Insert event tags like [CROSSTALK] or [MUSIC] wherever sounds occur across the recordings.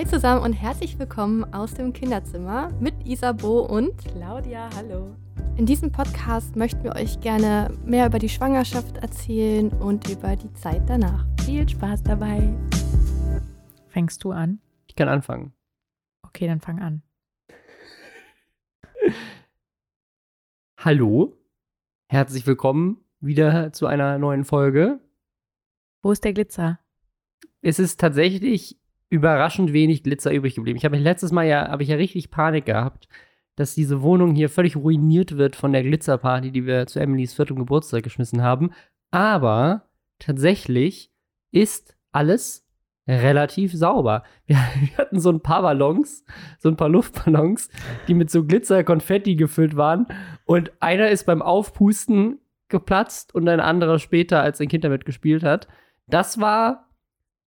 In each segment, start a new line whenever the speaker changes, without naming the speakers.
Hi zusammen und herzlich willkommen aus dem Kinderzimmer mit Isabo und
Claudia, hallo.
In diesem Podcast möchten wir euch gerne mehr über die Schwangerschaft erzählen und über die Zeit danach.
Viel Spaß dabei. Fängst du an?
Ich kann anfangen.
Okay, dann fang an. [LAUGHS]
Hallo, herzlich willkommen wieder zu einer neuen Folge.
Wo ist der Glitzer?
Es ist tatsächlich überraschend wenig Glitzer übrig geblieben. Ich habe letztes Mal ja, habe ich ja richtig Panik gehabt, dass diese Wohnung hier völlig ruiniert wird von der Glitzerparty, die wir zu Emilys viertem Geburtstag geschmissen haben. Aber tatsächlich ist alles relativ sauber. Wir, [LAUGHS] wir, hatten so ein paar Ballons, so ein paar Luftballons, die mit so Glitzer-Konfetti gefüllt waren. Und einer ist beim Aufpusten geplatzt und ein anderer später, als ein Kind damit gespielt hat. Das war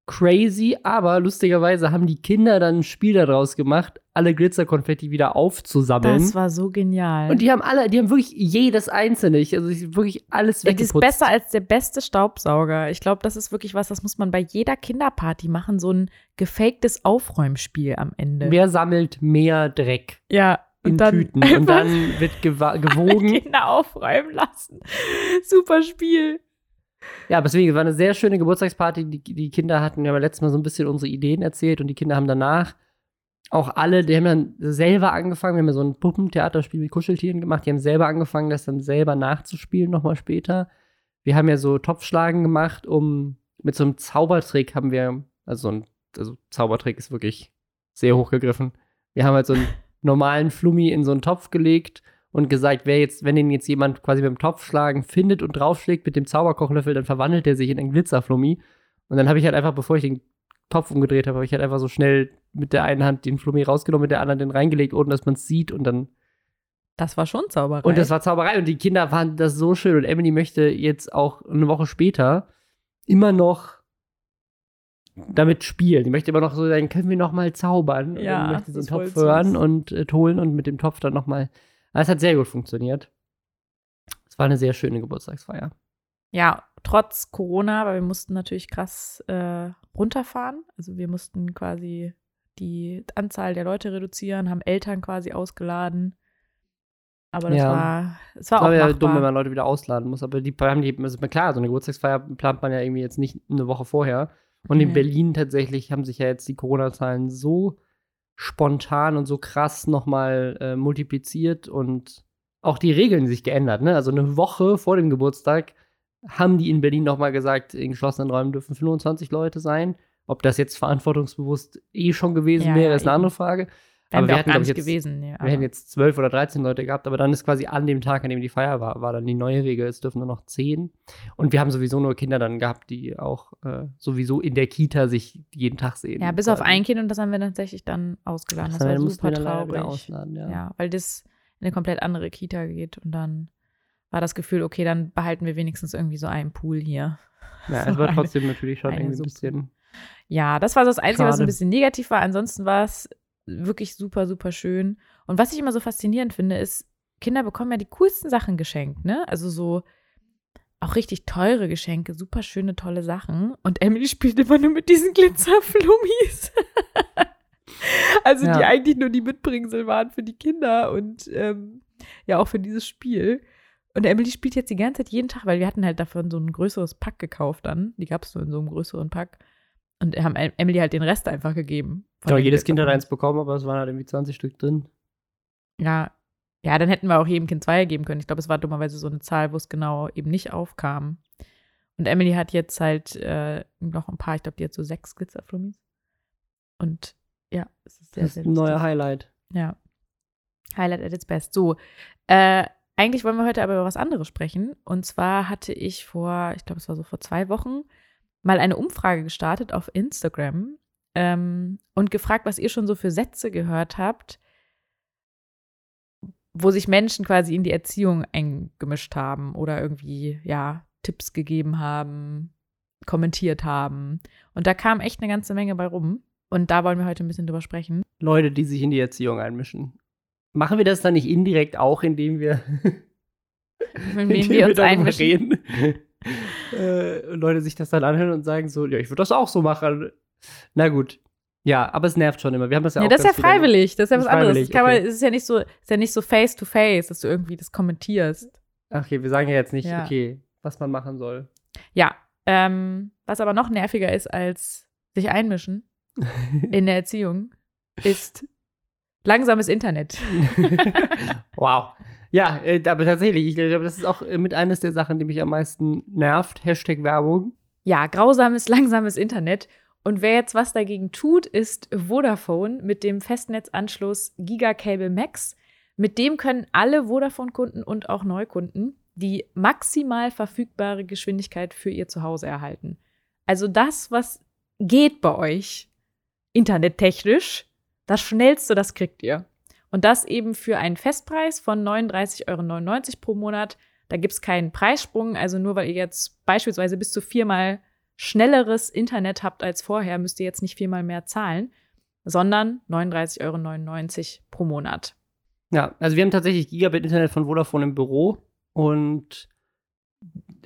crazy, aber lustigerweise haben die Kinder dann ein Spiel daraus gemacht, alle Glitzerkonfetti wieder aufzusammeln.
Das war so genial.
Und die haben alle, die haben wirklich jedes einzelne, also wirklich alles weggeputzt.
Das ist besser als der beste Staubsauger. Ich glaube, das ist wirklich was, das muss man bei jeder Kinderparty machen, so ein gefaktes Aufräumspiel am Ende.
Wer sammelt mehr Dreck?
Ja,
in dann Tüten und dann wird [LAUGHS] gewogen.
Kinder aufräumen lassen. Super Spiel.
Ja, deswegen, es war eine sehr schöne Geburtstagsparty. Die, die Kinder hatten ja letztes Mal so ein bisschen unsere Ideen erzählt und die Kinder haben danach auch alle, die haben dann selber angefangen, wir haben ja so ein Puppentheaterspiel mit Kuscheltieren gemacht, die haben selber angefangen, das dann selber nachzuspielen nochmal später. Wir haben ja so Topfschlagen gemacht, um mit so einem Zaubertrick haben wir, also so ein also Zaubertrick ist wirklich sehr hochgegriffen. Wir haben halt so einen normalen Flummi in so einen Topf gelegt und gesagt, wer jetzt, wenn den jetzt jemand quasi beim Topfschlagen findet und draufschlägt mit dem Zauberkochlöffel, dann verwandelt er sich in einen Glitzerflummi. Und dann habe ich halt einfach, bevor ich den Topf umgedreht habe, habe ich halt einfach so schnell mit der einen Hand den Flummi rausgenommen, mit der anderen den reingelegt, ohne dass man es sieht und dann.
Das war schon Zauberei.
Und das war Zauberei und die Kinder fanden das so schön und Emily möchte jetzt auch eine Woche später immer noch damit spielen. Die möchte immer noch so sagen, können wir noch mal zaubern?
Ja,
und möchte einen Topf hören und äh, holen und mit dem Topf dann noch mal aber es hat sehr gut funktioniert. Es war eine sehr schöne Geburtstagsfeier.
Ja, trotz Corona, weil wir mussten natürlich krass äh, runterfahren. Also wir mussten quasi die Anzahl der Leute reduzieren, haben Eltern quasi ausgeladen. Aber das ja. war, es war das auch war ja
dumm, wenn man Leute wieder ausladen muss. Aber die haben die, also klar, so eine Geburtstagsfeier plant man ja irgendwie jetzt nicht eine Woche vorher. Und in Berlin tatsächlich haben sich ja jetzt die Corona-Zahlen so spontan und so krass nochmal äh, multipliziert und auch die Regeln sich geändert. Ne? Also eine Woche vor dem Geburtstag haben die in Berlin nochmal gesagt, in geschlossenen Räumen dürfen 25 Leute sein. Ob das jetzt verantwortungsbewusst eh schon gewesen ja, wäre, ist eine andere Frage
aber wir, hatten, gar nicht jetzt, gewesen. Nee,
wir hätten jetzt zwölf oder 13 Leute gehabt, aber dann ist quasi an dem Tag, an dem die Feier war, war dann die neue Regel, es dürfen nur noch zehn. Und wir haben sowieso nur Kinder dann gehabt, die auch äh, sowieso in der Kita sich jeden Tag sehen.
Ja, bis auf ein Kind und das haben wir tatsächlich dann ausgeladen. Das, das war super traurig.
Ausladen, ja.
ja, weil das in eine komplett andere Kita geht und dann war das Gefühl, okay, dann behalten wir wenigstens irgendwie so einen Pool hier.
Ja, [LAUGHS] es war trotzdem natürlich schon irgendwie ein bisschen.
Ja, das war so das Einzige, Schade. was ein bisschen negativ war. Ansonsten war es wirklich super, super schön. Und was ich immer so faszinierend finde, ist, Kinder bekommen ja die coolsten Sachen geschenkt, ne? Also so auch richtig teure Geschenke, super schöne, tolle Sachen. Und Emily spielt immer nur mit diesen Glitzerflummis. [LAUGHS] also ja. die eigentlich nur die Mitbringsel waren für die Kinder und ähm, ja auch für dieses Spiel. Und Emily spielt jetzt die ganze Zeit jeden Tag, weil wir hatten halt davon so ein größeres Pack gekauft dann. Die gab es nur in so einem größeren Pack. Und haben Emily halt den Rest einfach gegeben.
Ja, jedes Kind hat eins bekommen, aber es waren halt irgendwie 20 Stück drin.
Ja. Ja, dann hätten wir auch jedem Kind zwei geben können. Ich glaube, es war dummerweise so eine Zahl, wo es genau eben nicht aufkam. Und Emily hat jetzt halt äh, noch ein paar, ich glaube, die hat so sechs Glitzerflummis. Und ja,
es ist sehr, das ist ein neuer Highlight.
Ja. Highlight at its best. So, äh, eigentlich wollen wir heute aber über was anderes sprechen. Und zwar hatte ich vor, ich glaube, es war so vor zwei Wochen, mal eine Umfrage gestartet auf Instagram ähm, und gefragt, was ihr schon so für Sätze gehört habt, wo sich Menschen quasi in die Erziehung eingemischt haben oder irgendwie, ja, Tipps gegeben haben, kommentiert haben. Und da kam echt eine ganze Menge bei rum. Und da wollen wir heute ein bisschen drüber sprechen.
Leute, die sich in die Erziehung einmischen. Machen wir das dann nicht indirekt auch, indem wir, [LAUGHS] [LAUGHS]
indem wir, wir uns einmischen? Reden?
Äh, Leute sich das dann anhören und sagen so, ja, ich würde das auch so machen. Na gut. Ja, aber es nervt schon immer. Wir haben das ja,
ja
auch.
Das ist ja freiwillig. Das ist ja was anderes.
Okay.
man, es ist ja nicht so, ist ja nicht so face to face, dass du irgendwie das kommentierst.
Okay, wir sagen ja jetzt nicht, ja. okay, was man machen soll.
Ja, ähm, was aber noch nerviger ist als sich einmischen [LAUGHS] in der Erziehung, ist langsames Internet. [LAUGHS]
wow. Ja, äh, aber tatsächlich, ich glaube, das ist auch äh, mit eines der Sachen, die mich am meisten nervt. Hashtag Werbung.
Ja, grausames, [LAUGHS] langsames Internet. Und wer jetzt was dagegen tut, ist Vodafone mit dem Festnetzanschluss Gigacable Max. Mit dem können alle Vodafone-Kunden und auch Neukunden die maximal verfügbare Geschwindigkeit für ihr Zuhause erhalten. Also das, was geht bei euch internettechnisch, das schnellste, das kriegt ihr. Und das eben für einen Festpreis von 39,99 Euro pro Monat. Da gibt es keinen Preissprung. Also nur weil ihr jetzt beispielsweise bis zu viermal schnelleres Internet habt als vorher, müsst ihr jetzt nicht viermal mehr zahlen, sondern 39,99 Euro pro Monat.
Ja, also wir haben tatsächlich Gigabit-Internet von Vodafone im Büro und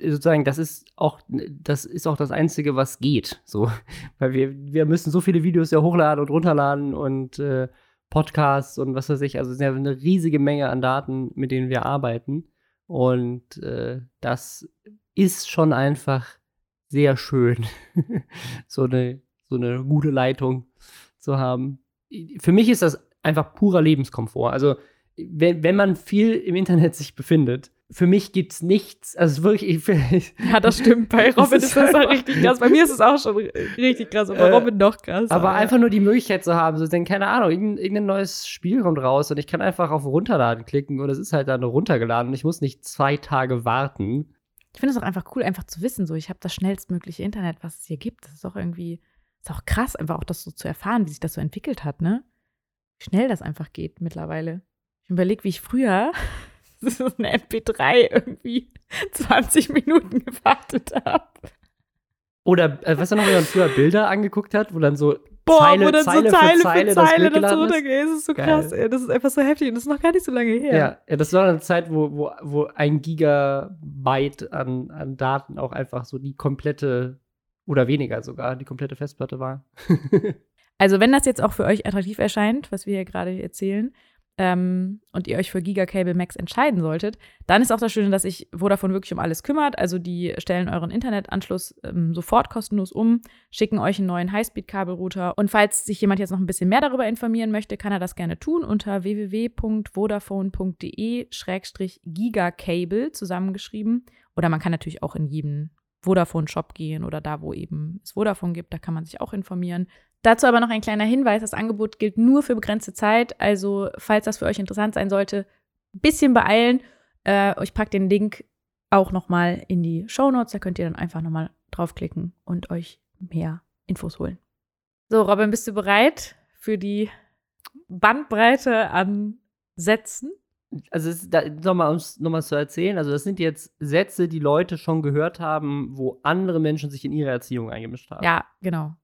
sozusagen, das ist auch, das ist auch das Einzige, was geht. So, weil wir, wir müssen so viele Videos ja hochladen und runterladen und äh, Podcasts und was weiß ich. Also es ist ja eine riesige Menge an Daten, mit denen wir arbeiten. Und äh, das ist schon einfach sehr schön, [LAUGHS] so, eine, so eine gute Leitung zu haben. Für mich ist das einfach purer Lebenskomfort. Also wenn, wenn man viel im Internet sich befindet, für mich gibt es nichts, also wirklich. Ich,
ja, das stimmt. Bei [LAUGHS] Robin ist, ist das halt richtig krass. Bei mir ist es auch schon richtig krass, aber bei äh, Robin noch krass.
Aber, aber einfach nur die Möglichkeit zu haben, so denn keine Ahnung, irgendein, irgendein, neues Spiel kommt raus und ich kann einfach auf Runterladen klicken und es ist halt dann runtergeladen und ich muss nicht zwei Tage warten.
Ich finde es auch einfach cool, einfach zu wissen, so ich habe das schnellstmögliche Internet, was es hier gibt. Das ist auch irgendwie, ist auch krass, einfach auch das so zu erfahren, wie sich das so entwickelt hat, ne? Wie schnell das einfach geht mittlerweile. Ich überlege, wie ich früher so eine MP3 irgendwie [LAUGHS] 20 Minuten gewartet habe.
Oder, äh, weißt du noch, wenn man früher Bilder angeguckt hat, wo dann so
Boah, Zeile, wo dann Zeile so Zeile für Zeile, für Zeile das, das runtergeht. Das ist so Geil. krass, ey. Das ist einfach so heftig und das ist noch gar nicht so lange her.
Ja, ja das war eine Zeit, wo, wo, wo ein Gigabyte an, an Daten auch einfach so die komplette oder weniger sogar die komplette Festplatte war. [LAUGHS]
also, wenn das jetzt auch für euch attraktiv erscheint, was wir hier gerade erzählen, ähm, und ihr euch für Gigacable Max entscheiden solltet, dann ist auch das Schöne, dass sich Vodafone wirklich um alles kümmert. Also die stellen euren Internetanschluss ähm, sofort kostenlos um, schicken euch einen neuen Highspeed-Kabelrouter. Und falls sich jemand jetzt noch ein bisschen mehr darüber informieren möchte, kann er das gerne tun unter www.vodafone.de-gigacable zusammengeschrieben. Oder man kann natürlich auch in jedem Vodafone-Shop gehen oder da, wo eben es Vodafone gibt, da kann man sich auch informieren. Dazu aber noch ein kleiner Hinweis: Das Angebot gilt nur für begrenzte Zeit. Also, falls das für euch interessant sein sollte, ein bisschen beeilen. Äh, ich packe den Link auch nochmal in die Show Notes. Da könnt ihr dann einfach nochmal draufklicken und euch mehr Infos holen. So, Robin, bist du bereit für die Bandbreite an Sätzen?
Also nochmal, um es nochmal zu erzählen, also das sind jetzt Sätze, die Leute schon gehört haben, wo andere Menschen sich in ihre Erziehung eingemischt haben.
Ja, genau.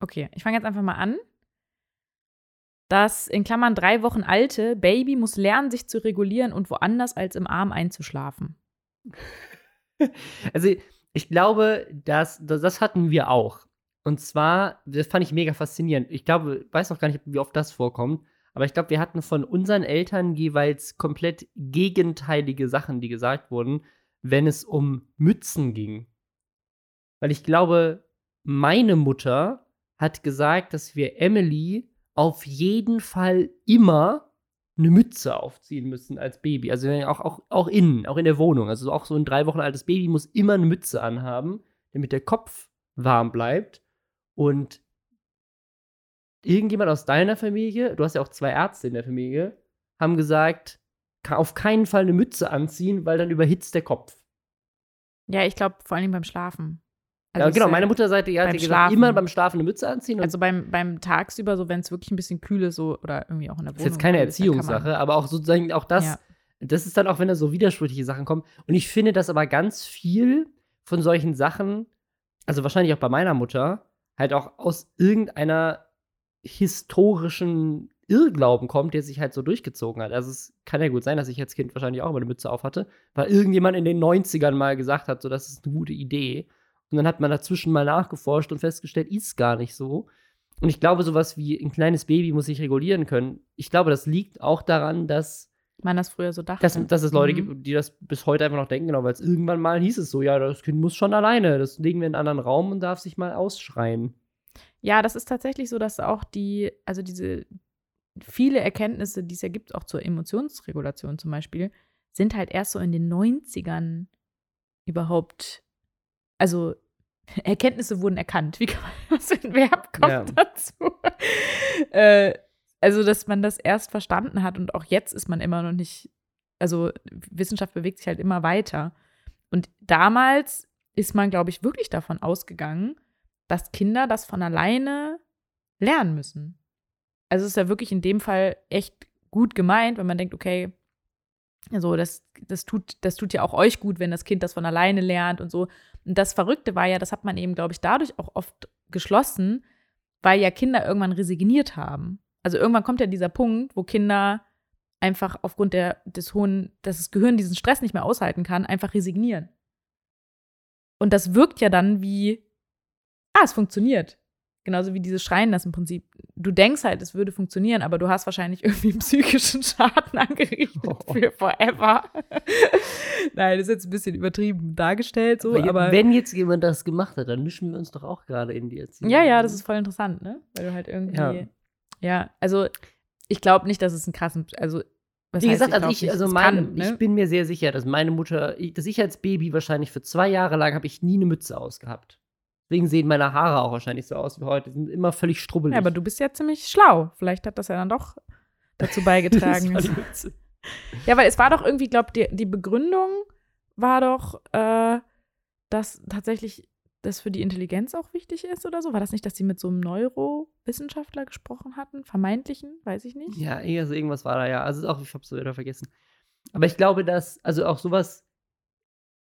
Okay, ich fange jetzt einfach mal an. Das in Klammern drei Wochen alte Baby muss lernen, sich zu regulieren und woanders als im Arm einzuschlafen. [LAUGHS]
Also, ich glaube, das, das, hatten wir auch. Und zwar, das fand ich mega faszinierend. Ich glaube, ich weiß noch gar nicht, wie oft das vorkommt, aber ich glaube, wir hatten von unseren Eltern jeweils komplett gegenteilige Sachen, die gesagt wurden, wenn es um Mützen ging. Weil ich glaube, meine Mutter hat gesagt, dass wir Emily auf jeden Fall immer eine Mütze aufziehen müssen als Baby. Also auch, auch, auch innen, auch in der Wohnung. Also auch so ein drei Wochen altes Baby muss immer eine Mütze anhaben, damit der Kopf warm bleibt. Und irgendjemand aus deiner Familie, du hast ja auch zwei Ärzte in der Familie, haben gesagt, auf keinen Fall eine Mütze anziehen, weil dann überhitzt der Kopf.
Ja, ich glaube vor allem beim Schlafen.
Also ja, genau, meine Mutterseite ja, hat gesagt, Schlafen. immer beim Schlafen eine Mütze anziehen.
also beim, beim Tagsüber, so wenn es wirklich ein bisschen kühl ist, so, oder irgendwie auch in der Wohnung. Das
ist jetzt keine Erziehungssache, aber auch sozusagen auch das, ja. das ist dann auch, wenn da so widersprüchliche Sachen kommen. Und ich finde, dass aber ganz viel von solchen Sachen, also wahrscheinlich auch bei meiner Mutter, halt auch aus irgendeiner historischen Irrglauben kommt, der sich halt so durchgezogen hat. Also es kann ja gut sein, dass ich als Kind wahrscheinlich auch immer eine Mütze auf hatte, weil irgendjemand in den 90ern mal gesagt hat, so das ist eine gute Idee. Und dann hat man dazwischen mal nachgeforscht und festgestellt, ist gar nicht so. Und ich glaube, sowas wie ein kleines Baby muss sich regulieren können. Ich glaube, das liegt auch daran, dass
man das früher so dachte.
Dass, dass es Leute mhm. gibt, die das bis heute einfach noch denken, genau, weil es irgendwann mal hieß es so, ja, das Kind muss schon alleine, das legen wir in einen anderen Raum und darf sich mal ausschreien.
Ja, das ist tatsächlich so, dass auch die, also diese viele Erkenntnisse, die es ja gibt, auch zur Emotionsregulation zum Beispiel, sind halt erst so in den 90ern überhaupt, also [LAUGHS] Erkenntnisse wurden erkannt. Wie kann man, [LAUGHS] was ein Verb kommt ja. dazu? [LAUGHS] äh, also, dass man das erst verstanden hat und auch jetzt ist man immer noch nicht, also Wissenschaft bewegt sich halt immer weiter. Und damals ist man, glaube ich, wirklich davon ausgegangen, dass Kinder das von alleine lernen müssen. Also es ist ja wirklich in dem Fall echt gut gemeint, wenn man denkt, okay, also das, das, tut, das tut ja auch euch gut, wenn das Kind das von alleine lernt und so. Und das Verrückte war ja, das hat man eben, glaube ich, dadurch auch oft geschlossen, weil ja Kinder irgendwann resigniert haben. Also irgendwann kommt ja dieser Punkt, wo Kinder einfach aufgrund der, des hohen, dass das Gehirn diesen Stress nicht mehr aushalten kann, einfach resignieren. Und das wirkt ja dann wie, ah, es funktioniert. Genauso wie dieses Schreien das im Prinzip. Du denkst halt, es würde funktionieren, aber du hast wahrscheinlich [LAUGHS] irgendwie einen psychischen Schaden angerichtet oh. für forever. [LAUGHS] Nein, das ist jetzt ein bisschen übertrieben dargestellt, so, aber, aber,
Wenn jetzt jemand das gemacht hat, dann mischen wir uns doch auch gerade in die Erziehung.
Ja, ja, das ist voll interessant, ne? Weil du halt irgendwie. Ja, ja also ich glaube nicht, dass es ein krassen. Also,
was Wie gesagt, also, ich, also meine, kann, ne? ich bin mir sehr sicher, dass meine Mutter, dass ich als Baby wahrscheinlich für zwei Jahre lang habe ich nie eine Mütze ausgehabt. Deswegen sehen meine Haare auch wahrscheinlich so aus wie heute. Die sind immer völlig strubbelig.
Ja, aber du bist ja ziemlich schlau. Vielleicht hat das ja dann doch dazu beigetragen. [LAUGHS] ja, weil es war doch irgendwie, glaube die, die Begründung war doch, äh, dass tatsächlich das für die Intelligenz auch wichtig ist oder so. War das nicht, dass sie mit so einem Neurowissenschaftler gesprochen hatten? Vermeintlichen? Weiß ich nicht.
Ja, also irgendwas war da ja. Also auch, ich habe es wieder vergessen. Aber ich glaube, dass, also auch sowas,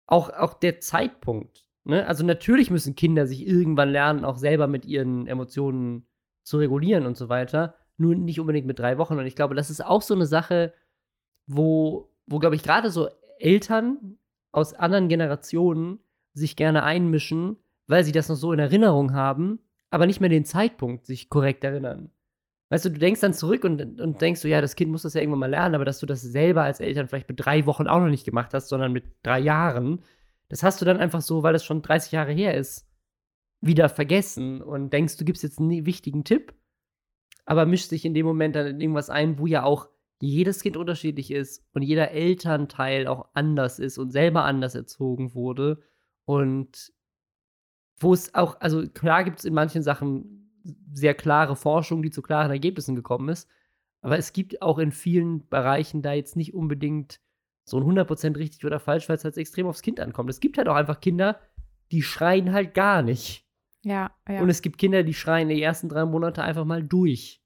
auch, auch der Zeitpunkt, Ne? Also natürlich müssen Kinder sich irgendwann lernen, auch selber mit ihren Emotionen zu regulieren und so weiter. Nur nicht unbedingt mit drei Wochen. Und ich glaube, das ist auch so eine Sache, wo, wo glaube ich, gerade so Eltern aus anderen Generationen sich gerne einmischen, weil sie das noch so in Erinnerung haben, aber nicht mehr den Zeitpunkt sich korrekt erinnern. Weißt du, du denkst dann zurück und, und denkst so, ja, das Kind muss das ja irgendwann mal lernen, aber dass du das selber als Eltern vielleicht mit drei Wochen auch noch nicht gemacht hast, sondern mit drei Jahren, das hast du dann einfach so, weil es schon 30 Jahre her ist, wieder vergessen und denkst, du gibst jetzt einen wichtigen Tipp, aber mischst dich in dem Moment dann in irgendwas ein, wo ja auch jedes Kind unterschiedlich ist und jeder Elternteil auch anders ist und selber anders erzogen wurde und wo es auch, also klar gibt es in manchen Sachen sehr klare Forschung, die zu klaren Ergebnissen gekommen ist, aber es gibt auch in vielen Bereichen da jetzt nicht unbedingt so ein 100% richtig oder falsch, weil es halt extrem aufs Kind ankommt. Es gibt halt auch einfach Kinder, die schreien halt gar nicht.
Ja, ja.
Und es gibt Kinder, die schreien die ersten drei Monate einfach mal durch.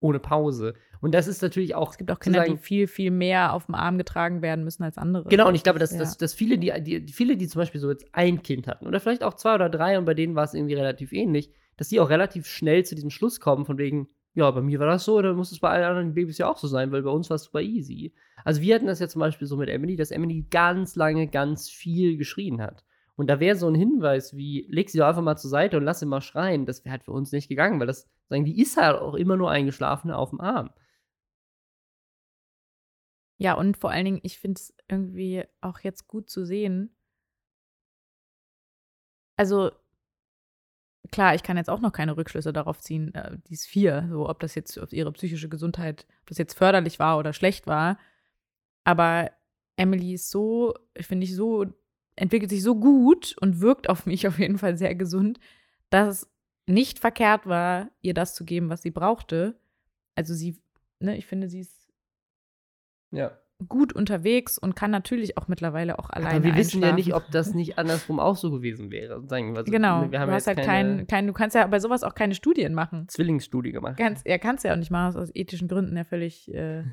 Ohne Pause. Und das ist natürlich auch.
Es gibt auch Kinder, sagen, die viel, viel mehr auf dem Arm getragen werden müssen als andere.
Genau, und ich glaube, dass, ja. dass, dass viele, die, die, viele, die zum Beispiel so jetzt ein Kind hatten, oder vielleicht auch zwei oder drei, und bei denen war es irgendwie relativ ähnlich, dass die auch relativ schnell zu diesem Schluss kommen, von wegen, ja, bei mir war das so, dann muss es bei allen anderen Babys ja auch so sein, weil bei uns war es super easy. Also wir hatten das ja zum Beispiel so mit Emily, dass Emily ganz lange ganz viel geschrien hat. Und da wäre so ein Hinweis wie, leg sie doch einfach mal zur Seite und lass sie mal schreien, das wäre halt für uns nicht gegangen, weil das, sagen, die ist halt auch immer nur eingeschlafen auf dem Arm.
Ja, und vor allen Dingen, ich finde es irgendwie auch jetzt gut zu sehen. Also, klar, ich kann jetzt auch noch keine Rückschlüsse darauf ziehen, äh, die ist vier, so ob das jetzt auf ihre psychische Gesundheit, ob das jetzt förderlich war oder schlecht war. Aber Emily ist so, finde ich, so, entwickelt sich so gut und wirkt auf mich [LAUGHS] auf jeden Fall sehr gesund, dass es nicht verkehrt war, ihr das zu geben, was sie brauchte. Also sie, ne, ich finde, sie ist
ja
gut unterwegs und kann natürlich auch mittlerweile auch alleine Aber
wir wissen ja nicht, ob das nicht andersrum auch so gewesen wäre. Sagen
wir, genau, wir haben du hast halt kein, kein, du kannst ja bei sowas auch keine Studien machen.
Zwillingsstudie gemacht.
Kannst, ja, kannst ja auch nicht machen, aus ethischen Gründen ja völlig äh,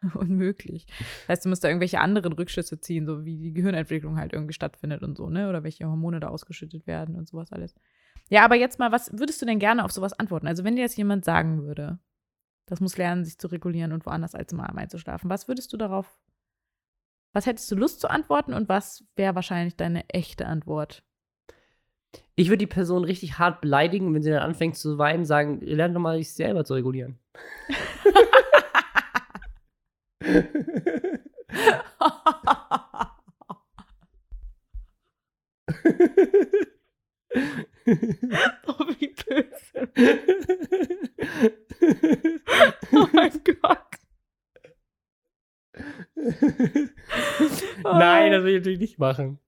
[LAUGHS] unmöglich. Das heißt, du musst da irgendwelche anderen Rückschlüsse ziehen, so wie die Gehirnentwicklung halt irgendwie stattfindet und so, ne? Oder welche Hormone da ausgeschüttet werden und sowas alles. Ja, aber jetzt mal, was würdest du denn gerne auf sowas antworten? Also, wenn dir jetzt jemand sagen würde, das muss lernen, sich zu regulieren und woanders als im Arm einzuschlafen. Was würdest du darauf, was hättest du Lust zu antworten und was wäre wahrscheinlich deine echte Antwort?
Ich würde die Person richtig hart beleidigen, wenn sie dann anfängt zu weinen, sagen, lern doch mal, sich selber zu regulieren. [LAUGHS] [LAUGHS] [LAUGHS] [LAUGHS]
oh, wie böse. [LAUGHS] oh mein Gott. [LAUGHS]
Nein, das will ich natürlich nicht machen.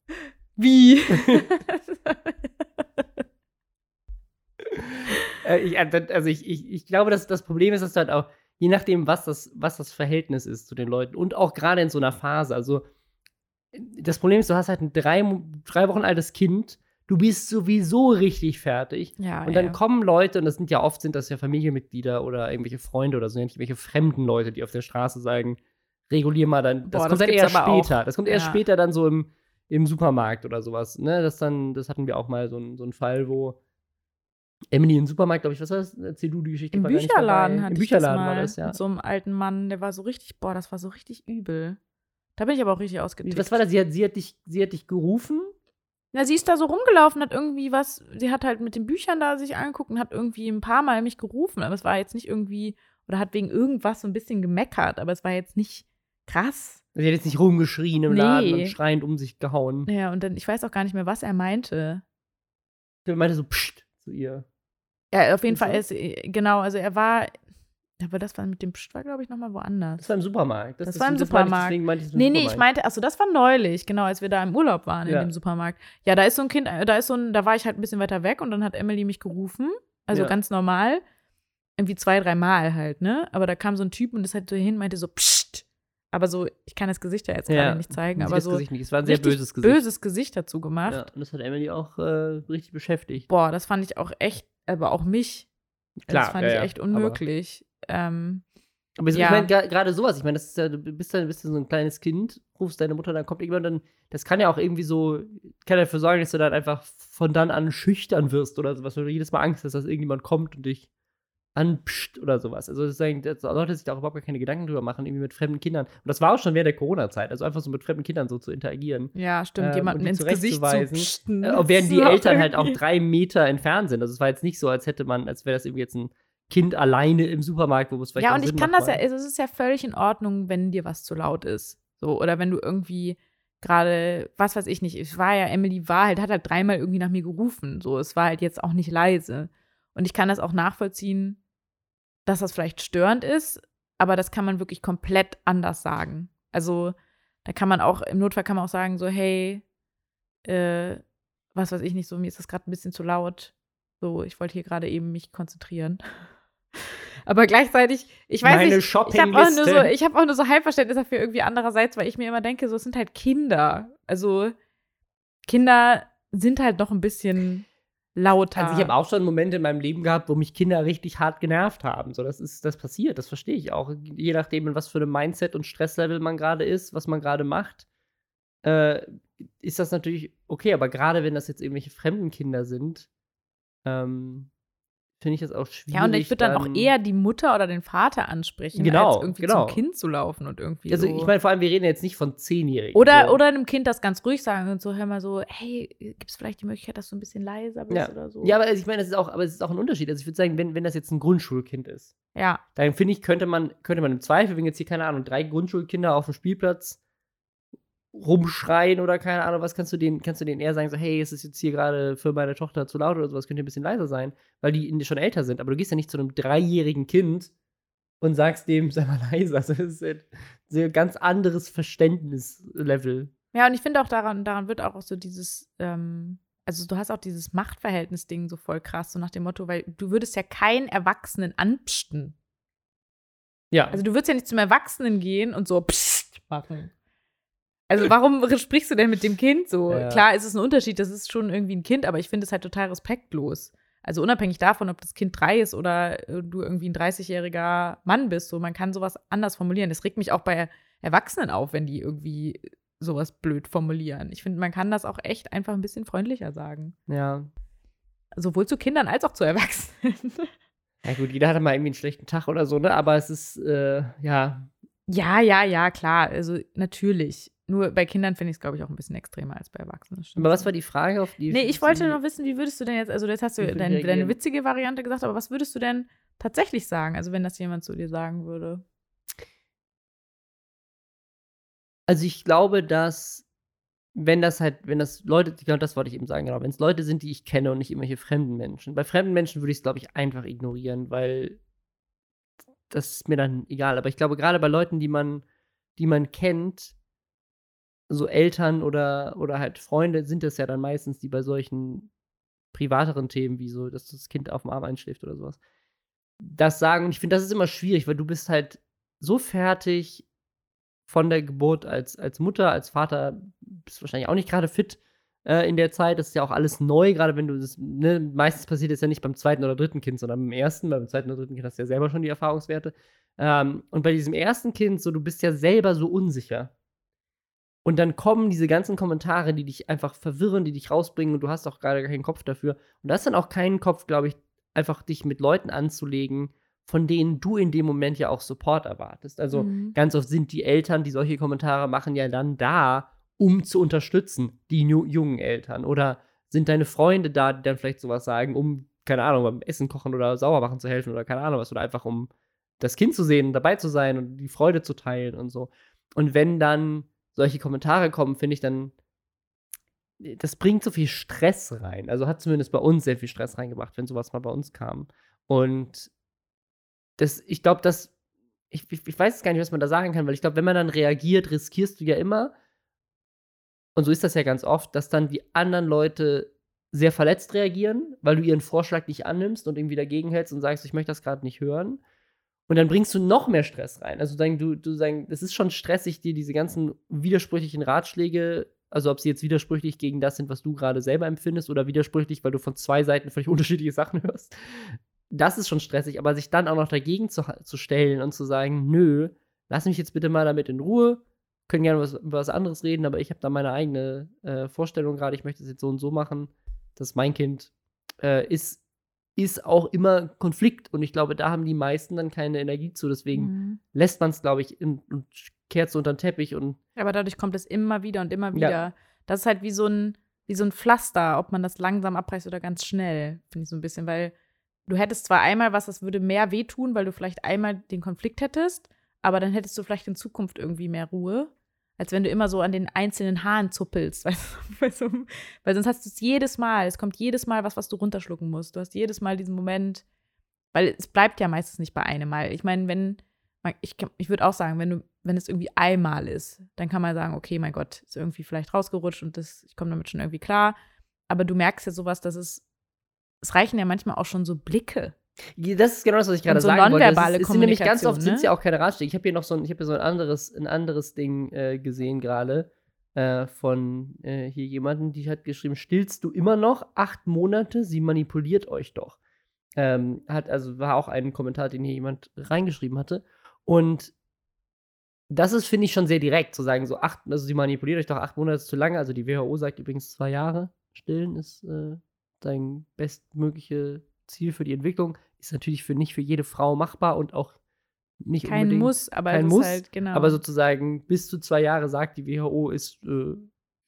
Wie?
Äh, ich, äh, also ich, ich, ich glaube, dass das Problem ist, dass du halt auch, je nachdem, was das, was das Verhältnis ist zu den Leuten und auch gerade in so einer Phase, also das Problem ist, du hast halt ein drei, drei Wochen altes Kind, du bist sowieso richtig fertig.
Ja,
und dann
ja.
kommen Leute, und das sind ja oft sind das ja Familienmitglieder oder irgendwelche Freunde oder so, irgendwelche fremden Leute, die auf der Straße sagen, regulier mal dann. Das
Boah,
kommt
das
dann eher
aber auch.
später. Das kommt erst
Ja.
später dann so im, im Supermarkt oder sowas. Ne? Das dann, das hatten wir auch mal so, ein, so einen Fall, wo Emily im Supermarkt, glaube ich, was war das? Erzähl du die Geschichte.
Im Bücherladen hatte
Im
ich das
Bücherladen
mal
war das, ja.
mit so einem alten Mann, der war so richtig, boah, das war so richtig übel. Da bin ich aber auch richtig ausgetickt.
was war das? Sie hat, sie, hat dich, sie hat dich gerufen?
Na, sie ist da so rumgelaufen, hat irgendwie was, sie hat halt mit den Büchern da sich angeguckt und hat irgendwie ein paar Mal mich gerufen, aber es war jetzt nicht irgendwie, oder hat wegen irgendwas so ein bisschen gemeckert, aber es war jetzt nicht krass.
Sie hat jetzt nicht rumgeschrien im
Nee.
Laden und schreiend um sich gehauen.
Ja, und dann, ich weiß auch gar nicht mehr, was er meinte.
Sie meinte so, psst, zu ihr.
Ja, auf jeden? Fall ist, äh, genau, also er war, aber das war mit dem Psst war, glaube ich, nochmal woanders.
Das war im Supermarkt.
Das war im
ich,
Supermarkt.
deswegen meinte ich, das
Nee, nee, ich
Supermarkt.
meinte, achso, das war neulich, genau, als wir da im Urlaub waren
Ja.
in dem Supermarkt. Ja, da ist so ein Kind, äh, da ist so ein, da war ich halt ein bisschen weiter weg und dann hat Emily mich gerufen, also
Ja.
ganz normal, irgendwie zwei, drei Mal halt, ne? Aber da kam so ein Typ und ist halt so hin, meinte so, psst. Aber so, ich kann das Gesicht ja jetzt gerade
Ja,
nicht zeigen, aber
das
so
Gesicht nicht. Es war ein sehr böses Gesicht.
böses Gesicht dazu gemacht.
Ja, und das hat Emily auch äh, richtig beschäftigt.
Boah, das fand ich auch echt, aber auch mich.
Klar,
das fand ich echt unmöglich. Ähm,
Aber
Ja.
ich meine, gerade sowas, ich meine, das ist ja, du bist dann bist du so ein kleines Kind, rufst deine Mutter, dann kommt irgendwann dann, das kann ja auch irgendwie so, kann dafür sorgen, dass du dann einfach von dann an schüchtern wirst oder sowas, weil du jedes Mal Angst hast, dass irgendjemand kommt und dich anpscht oder sowas. Also deswegen, da sollte sich da auch überhaupt gar keine Gedanken drüber machen, irgendwie mit fremden Kindern. Und das war auch schon während der Corona-Zeit, also einfach so mit fremden Kindern so zu interagieren.
ja, stimmt,
Ähm,
jemanden ins Gesicht zu psten.
Äh, während die [LAUGHS]
Das
Eltern halt auch drei Meter entfernt sind. Also es war jetzt nicht so, als hätte man, als wäre das irgendwie jetzt ein Kind alleine im Supermarkt, wo es vielleicht
Ja, und ich
Sinn
kann
macht,
das ja, also es ist ja völlig in Ordnung, wenn dir was zu laut ist. So, oder wenn du irgendwie gerade, was weiß ich nicht, es war ja, Emily war halt, hat halt dreimal irgendwie nach mir gerufen. So, es war halt jetzt auch nicht leise. Und ich kann das auch nachvollziehen, dass das vielleicht störend ist, aber das kann man wirklich komplett anders sagen. Also, da kann man auch, im Notfall kann man auch sagen, so, hey, äh, was weiß ich nicht, so, mir ist das gerade ein bisschen zu laut. So, ich wollte hier gerade eben mich konzentrieren. [LAUGHS] Aber gleichzeitig, ich weiß
Meine
nicht, ich habe auch, nur so, ich hab auch nur so Halbverständnis dafür irgendwie andererseits, weil ich mir immer denke, so, es sind halt Kinder. Also, Kinder sind halt noch ein bisschen lauter.
Also ich habe auch schon Momente in meinem Leben gehabt, wo mich Kinder richtig hart genervt haben. So, das ist, das passiert, das verstehe ich auch. Je nachdem, in was für einem Mindset und Stresslevel man gerade ist, was man gerade macht, äh, ist das natürlich okay. Aber gerade wenn das jetzt irgendwelche fremden Kinder sind, ähm, finde ich das auch schwierig.
ja, und ich würde dann auch eher die Mutter oder den Vater ansprechen,
Genau,
als irgendwie
genau.
zum Kind zu laufen und irgendwie
Also
so.
ich meine, vor allem, wir reden jetzt nicht von Zehnjährigen.
Oder,
so.
oder einem Kind das ganz ruhig sagen und so, hör mal so, hey, gibt es vielleicht die Möglichkeit, dass du ein bisschen leiser bist
Ja.
oder so?
Ja, aber also ich meine, das ist auch, aber es ist auch ein Unterschied. Also ich würde sagen, wenn, wenn das jetzt ein Grundschulkind ist,
Ja,
dann finde ich, könnte man, könnte man im Zweifel, wenn jetzt hier, keine Ahnung, drei Grundschulkinder auf dem Spielplatz rumschreien oder keine Ahnung, was kannst du denen, kannst du denen eher sagen, so, hey, es ist jetzt hier gerade für meine Tochter zu laut oder sowas, könnt ihr ein bisschen leiser sein, weil die schon älter sind. Aber du gehst ja nicht zu einem dreijährigen Kind und sagst dem, [LAUGHS] sei mal leiser. Also das ist halt ein ganz anderes Verständnislevel.
Ja, und ich finde auch daran, daran wird auch so dieses, ähm, also du hast auch dieses Machtverhältnis-Ding so voll krass, so nach dem Motto, weil du würdest ja keinen Erwachsenen anpsten.
Ja.
Also du würdest ja nicht zum Erwachsenen gehen und so pst machen. Also warum sprichst du denn mit dem Kind so?
Ja.
Klar, ist es ein Unterschied, das ist schon irgendwie ein Kind, aber ich finde es halt total respektlos. Also unabhängig davon, ob das Kind drei ist oder äh, du irgendwie ein 30-jähriger Mann bist, so man kann sowas anders formulieren. Das regt mich auch bei Erwachsenen auf, wenn die irgendwie sowas blöd formulieren. Ich finde, man kann das auch echt einfach ein bisschen freundlicher sagen.
ja.
Sowohl zu Kindern als auch zu Erwachsenen. [LAUGHS]
Ja gut, jeder hat mal irgendwie einen schlechten Tag oder so, ne? Aber es ist, äh, ja,
Ja, ja, ja, klar. Also natürlich. Nur bei Kindern finde ich es, glaube ich, auch ein bisschen extremer als bei Erwachsenen.
Aber was war die Frage auf die?
Nee, ich wollte noch wissen, wie würdest du denn jetzt, also jetzt hast du dein, deine witzige Variante gesagt, aber was würdest du denn tatsächlich sagen? Also wenn das jemand zu dir sagen würde.
Also ich glaube, dass wenn das halt, wenn das Leute, genau das wollte ich eben sagen, genau, wenn es Leute sind, die ich kenne und nicht irgendwelche fremden Menschen. Bei fremden Menschen würde ich es, glaube ich, einfach ignorieren, weil das ist mir dann egal. Aber ich glaube, gerade bei Leuten, die man, die man kennt, so Eltern oder, oder halt Freunde sind es ja dann meistens, die bei solchen privateren Themen, wie so, dass das Kind auf dem Arm einschläft oder sowas, das sagen. Und ich finde, das ist immer schwierig, weil du bist halt so fertig von der Geburt als, als Mutter, als Vater, bist wahrscheinlich auch nicht gerade fit äh, in der Zeit. Das ist ja auch alles neu, gerade wenn du das, ne, meistens passiert es ja nicht beim zweiten oder dritten Kind, sondern beim ersten. Beim zweiten oder dritten Kind hast du ja selber schon die Erfahrungswerte. Ähm, und bei diesem ersten Kind, so, du bist ja selber so unsicher. Und dann kommen diese ganzen Kommentare, die dich einfach verwirren, die dich rausbringen und du hast auch gerade keinen Kopf dafür. Und du hast dann auch keinen Kopf, glaube ich, einfach dich mit Leuten anzulegen, von denen du in dem Moment ja auch Support erwartest. Also mhm. ganz oft sind die Eltern, die solche Kommentare machen, ja dann da, um zu unterstützen, die jungen Eltern. Oder sind deine Freunde da, die dann vielleicht sowas sagen, um, keine Ahnung, beim Essen kochen oder sauber machen zu helfen oder keine Ahnung was. Oder einfach um das Kind zu sehen und dabei zu sein und die Freude zu teilen und so. Und wenn dann solche Kommentare kommen, finde ich dann, das bringt so viel Stress rein. Also hat zumindest bei uns sehr viel Stress reingebracht, wenn sowas mal bei uns kam. Und das, ich glaube, dass, ich, ich, ich weiß gar nicht, was man da sagen kann, weil ich glaube, wenn man dann reagiert, riskierst du ja immer, und so ist das ja ganz oft, dass dann die anderen Leute sehr verletzt reagieren, weil du ihren Vorschlag nicht annimmst und irgendwie dagegen hältst und sagst, ich möchte das gerade nicht hören. Und dann bringst du noch mehr Stress rein. Also du, du sagen, das ist schon stressig, dir diese ganzen widersprüchlichen Ratschläge, also ob sie jetzt widersprüchlich gegen das sind, was du gerade selber empfindest, oder widersprüchlich, weil du von zwei Seiten völlig [LAUGHS] unterschiedliche Sachen hörst. Das ist schon stressig, aber sich dann auch noch dagegen zu, zu stellen und zu sagen, nö, lass mich jetzt bitte mal damit in Ruhe, können gerne was, über was anderes reden, aber ich habe da meine eigene äh, Vorstellung gerade, ich möchte es jetzt so und so machen, dass mein Kind äh, ist ist auch immer Konflikt. Und ich glaube, da haben die meisten dann keine Energie zu. Deswegen mhm. lässt man es, glaube ich, in, und kehrt so unter den Teppich. Und
Aber dadurch kommt es immer wieder und immer wieder. Ja. Das ist halt wie so ein, wie so ein Pflaster, ob man das langsam abreißt oder ganz schnell, finde ich so ein bisschen, weil du hättest zwar einmal was, das würde mehr wehtun, weil du vielleicht einmal den Konflikt hättest, aber dann hättest du vielleicht in Zukunft irgendwie mehr Ruhe als wenn du immer so an den einzelnen Haaren zuppelst. [LAUGHS] Weißt du? Weil sonst hast du es jedes Mal. Es kommt jedes Mal was, was du runterschlucken musst. Du hast jedes Mal diesen Moment, weil es bleibt ja meistens nicht bei einem Mal. Ich meine, wenn, ich, ich würde auch sagen, wenn du, wenn es irgendwie einmal ist, dann kann man sagen, okay, mein Gott, ist irgendwie vielleicht rausgerutscht und das, ich komme damit schon irgendwie klar. Aber du merkst ja sowas, dass es, es reichen ja manchmal auch schon so Blicke.
Das ist genau das, was ich gerade so sagen wollte. Das, ist, sind nämlich ganz oft ne? sind ja auch keine Ratschläge. Ich habe hier noch so ein, ich hier so ein anderes, ein anderes Ding äh, gesehen gerade äh, von äh, hier jemanden, die hat geschrieben: Stillst du immer noch acht Monate? Sie manipuliert euch doch. Ähm, hat also war auch ein Kommentar, den hier jemand reingeschrieben hatte. Und das ist finde ich schon sehr direkt zu sagen, so acht, also sie manipuliert euch doch acht Monate ist zu lange. Also die WHO sagt übrigens zwei Jahre. Stillen ist äh, dein bestmögliche Ziel für die Entwicklung ist natürlich für nicht für jede Frau machbar und auch nicht
kein
unbedingt
Muss, aber
kein Muss, halt, genau. aber sozusagen bis zu zwei Jahre sagt die WHO ist äh,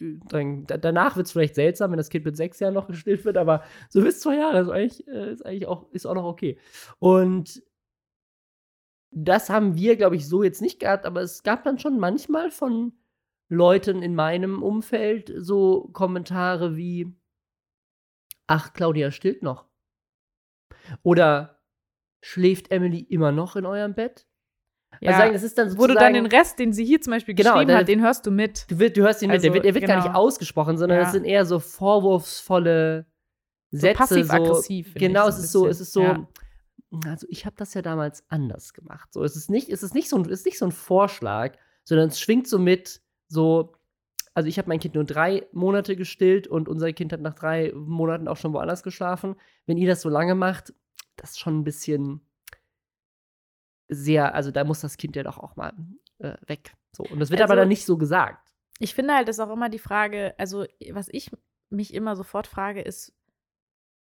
dann, danach wird es vielleicht seltsam, wenn das Kind mit sechs Jahren noch gestillt wird, aber so bis zwei Jahre ist eigentlich, äh, ist eigentlich auch, ist auch noch okay. Und das haben wir, glaube ich, so jetzt nicht gehabt, aber es gab dann schon manchmal von Leuten in meinem Umfeld so Kommentare wie: Ach, Claudia stillt noch. Oder schläft Emily immer noch in eurem Bett?
Also ja, also das ist dann Wo du dann den Rest, den sie hier zum Beispiel genau, geschrieben hat, den hörst du mit.
Du, du hörst ihn mit. Also, der wird, der wird genau. gar nicht genau. ausgesprochen, sondern ja. das sind eher so vorwurfsvolle Sätze. So passiv-aggressiv. So, genau, es ist so, es ist so. Ja. Also ich habe das ja damals anders gemacht. So, es ist nicht, es ist nicht so ein, es ist nicht so ein Vorschlag, sondern es schwingt so mit, so also ich habe mein Kind nur drei Monate gestillt und unser Kind hat nach drei Monaten auch schon woanders geschlafen. Wenn ihr das so lange macht, das ist schon ein bisschen sehr, also da muss das Kind ja doch auch mal äh, weg. So, und das wird also, aber dann nicht so gesagt.
Ich finde halt, ist auch immer die Frage, also was ich mich immer sofort frage, ist,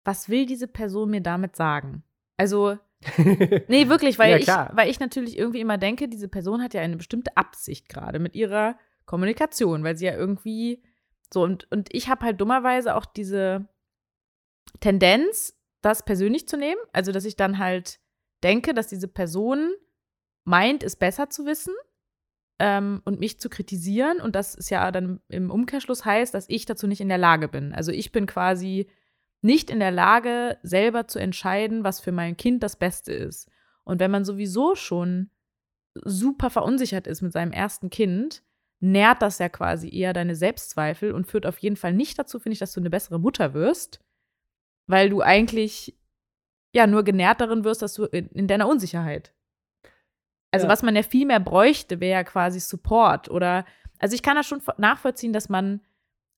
was will diese Person mir damit sagen? Also, [LAUGHS] nee, wirklich, weil, ja, ich, weil ich natürlich irgendwie immer denke, diese Person hat ja eine bestimmte Absicht gerade mit ihrer Kommunikation, weil sie ja irgendwie so und, und ich habe halt dummerweise auch diese Tendenz, das persönlich zu nehmen. Also, dass ich dann halt denke, dass diese Person meint, es besser zu wissen ähm, und mich zu kritisieren. Und das ist ja dann im Umkehrschluss heißt, dass ich dazu nicht in der Lage bin. Also ich bin quasi nicht in der Lage, selber zu entscheiden, was für mein Kind das Beste ist. Und wenn man sowieso schon super verunsichert ist mit seinem ersten Kind, nährt das ja quasi eher deine Selbstzweifel und führt auf jeden Fall nicht dazu, finde ich, dass du eine bessere Mutter wirst, weil du eigentlich ja nur genährt darin wirst, dass du in, in deiner Unsicherheit. Also ja. was man ja viel mehr bräuchte, wäre ja quasi Support oder also ich kann das schon nachvollziehen, dass man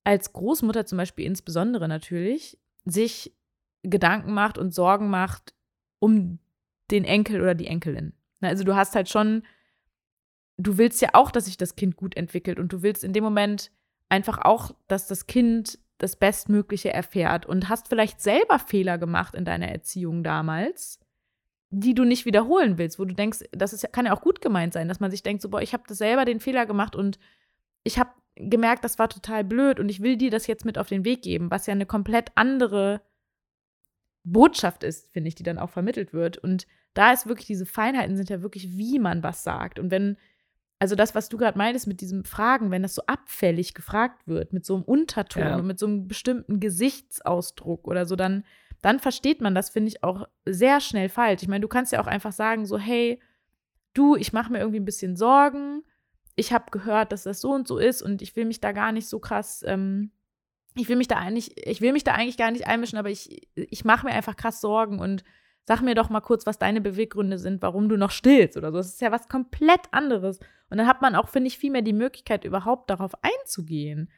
als Großmutter zum Beispiel insbesondere natürlich sich Gedanken macht und Sorgen macht um den Enkel oder die Enkelin. Also du hast halt schon, du willst ja auch, dass sich das Kind gut entwickelt und du willst in dem Moment einfach auch, dass das Kind das Bestmögliche erfährt und hast vielleicht selber Fehler gemacht in deiner Erziehung damals, die du nicht wiederholen willst, wo du denkst, das ist, kann ja auch gut gemeint sein, dass man sich denkt, so, boah, ich habe selber den Fehler gemacht und ich habe gemerkt, das war total blöd und ich will dir das jetzt mit auf den Weg geben, was ja eine komplett andere Botschaft ist, finde ich, die dann auch vermittelt wird. Und da ist wirklich, diese Feinheiten sind ja wirklich, wie man was sagt. Und wenn, also das, was du gerade meintest mit diesem Fragen, wenn das so abfällig gefragt wird, mit so einem Unterton ja. und mit so einem bestimmten Gesichtsausdruck oder so, dann, dann versteht man das, finde ich, auch sehr schnell falsch. Ich meine, du kannst ja auch einfach sagen, so, hey, du, ich mache mir irgendwie ein bisschen Sorgen ich habe gehört, dass das so und so ist und ich will mich da gar nicht so krass, ähm, ich will mich da eigentlich, ich will mich da eigentlich gar nicht einmischen, aber ich, ich mache mir einfach krass Sorgen und sag mir doch mal kurz, was deine Beweggründe sind, warum du noch stillst oder so. Das ist ja was komplett anderes. Und dann hat man auch, finde ich, viel mehr die Möglichkeit, überhaupt darauf einzugehen.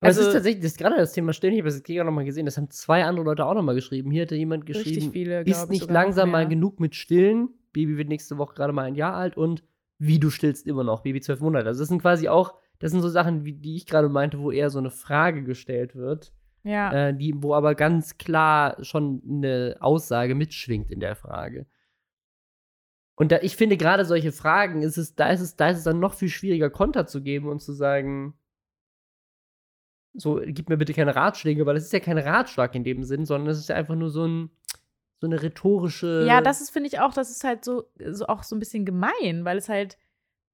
Also, es ist tatsächlich, das ist gerade das Thema Stillen, ich habe das jetzt auch nochmal gesehen, das haben zwei andere Leute auch nochmal geschrieben. Hier hatte jemand geschrieben, viele, ist nicht langsam mal genug mit Stillen. Baby wird nächste Woche gerade mal ein Jahr alt und wie du stillst immer noch, Baby zwölf Monate. Also das sind quasi auch, das sind so Sachen, wie die ich gerade meinte, wo eher so eine Frage gestellt wird. Ja. Äh, die, wo aber ganz klar schon eine Aussage mitschwingt in der Frage. Und da, ich finde gerade solche Fragen, ist es, da ist es, da ist es dann noch viel schwieriger, Konter zu geben und zu sagen, so, gib mir bitte keine Ratschläge, weil das ist ja kein Ratschlag in dem Sinn, sondern es ist ja einfach nur so ein, so eine rhetorische.
Ja, das ist, finde ich auch, das ist halt so, so auch so ein bisschen gemein, weil es halt,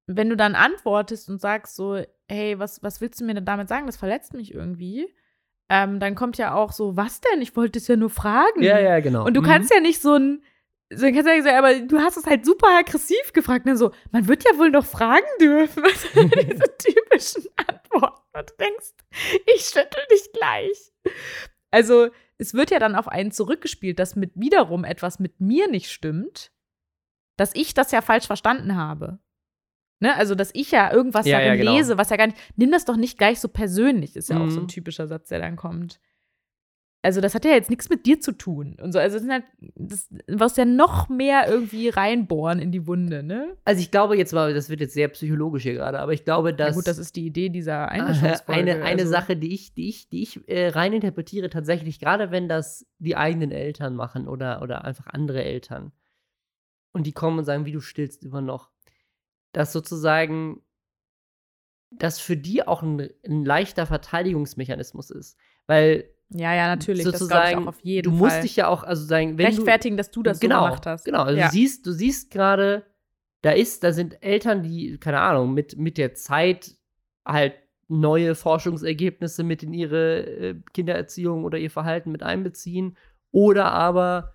wenn du dann antwortest und sagst so, hey, was, was willst du mir denn damit sagen? Das verletzt mich irgendwie. Ähm, dann kommt ja auch so, was denn? Ich wollte es ja nur fragen.
Ja, ja, genau.
Und du mhm. kannst ja nicht so ein, so kannst ja sagen, aber du hast es halt super aggressiv gefragt. Ne? So, man wird ja wohl noch fragen dürfen. [LAUGHS] [LAUGHS] Diese typischen Antworten. Und du denkst, ich schüttel dich gleich. Also, es wird ja dann auf einen zurückgespielt, dass mit wiederum etwas mit mir nicht stimmt, dass ich das ja falsch verstanden habe. Ne? Also, dass ich ja irgendwas ja, darin ja, genau. lese, was ja gar nicht. Nimm das doch nicht gleich so persönlich, ist ja mhm. auch so ein mhm. typischer Satz, der dann kommt. Also, das hat ja jetzt nichts mit dir zu tun. Und so, also, das, halt, das wirst ja noch mehr irgendwie reinbohren in die Wunde, ne?
Also, ich glaube jetzt mal, das wird jetzt sehr psychologisch hier gerade, aber ich glaube, dass. Ja,
gut, das ist die Idee dieser Einmischungsfolge.
Eine, eine also. Sache, die ich, die ich, die ich äh, rein interpretiere, tatsächlich, gerade wenn das die eigenen Eltern machen oder, oder einfach andere Eltern. Und die kommen und sagen, wie du stillst immer noch. Dass sozusagen das für die auch ein, ein leichter Verteidigungsmechanismus ist. Weil
ja, ja, natürlich. Sozusagen,
du musst dich ja auch, also sagen, wenn
rechtfertigen,
du,
dass du das
genau,
so gemacht hast.
Genau, also ja. du siehst, du siehst gerade, da ist, da sind Eltern, die, keine Ahnung, mit, mit der Zeit halt neue Forschungsergebnisse mit in ihre äh, Kindererziehung oder ihr Verhalten mit einbeziehen. Oder aber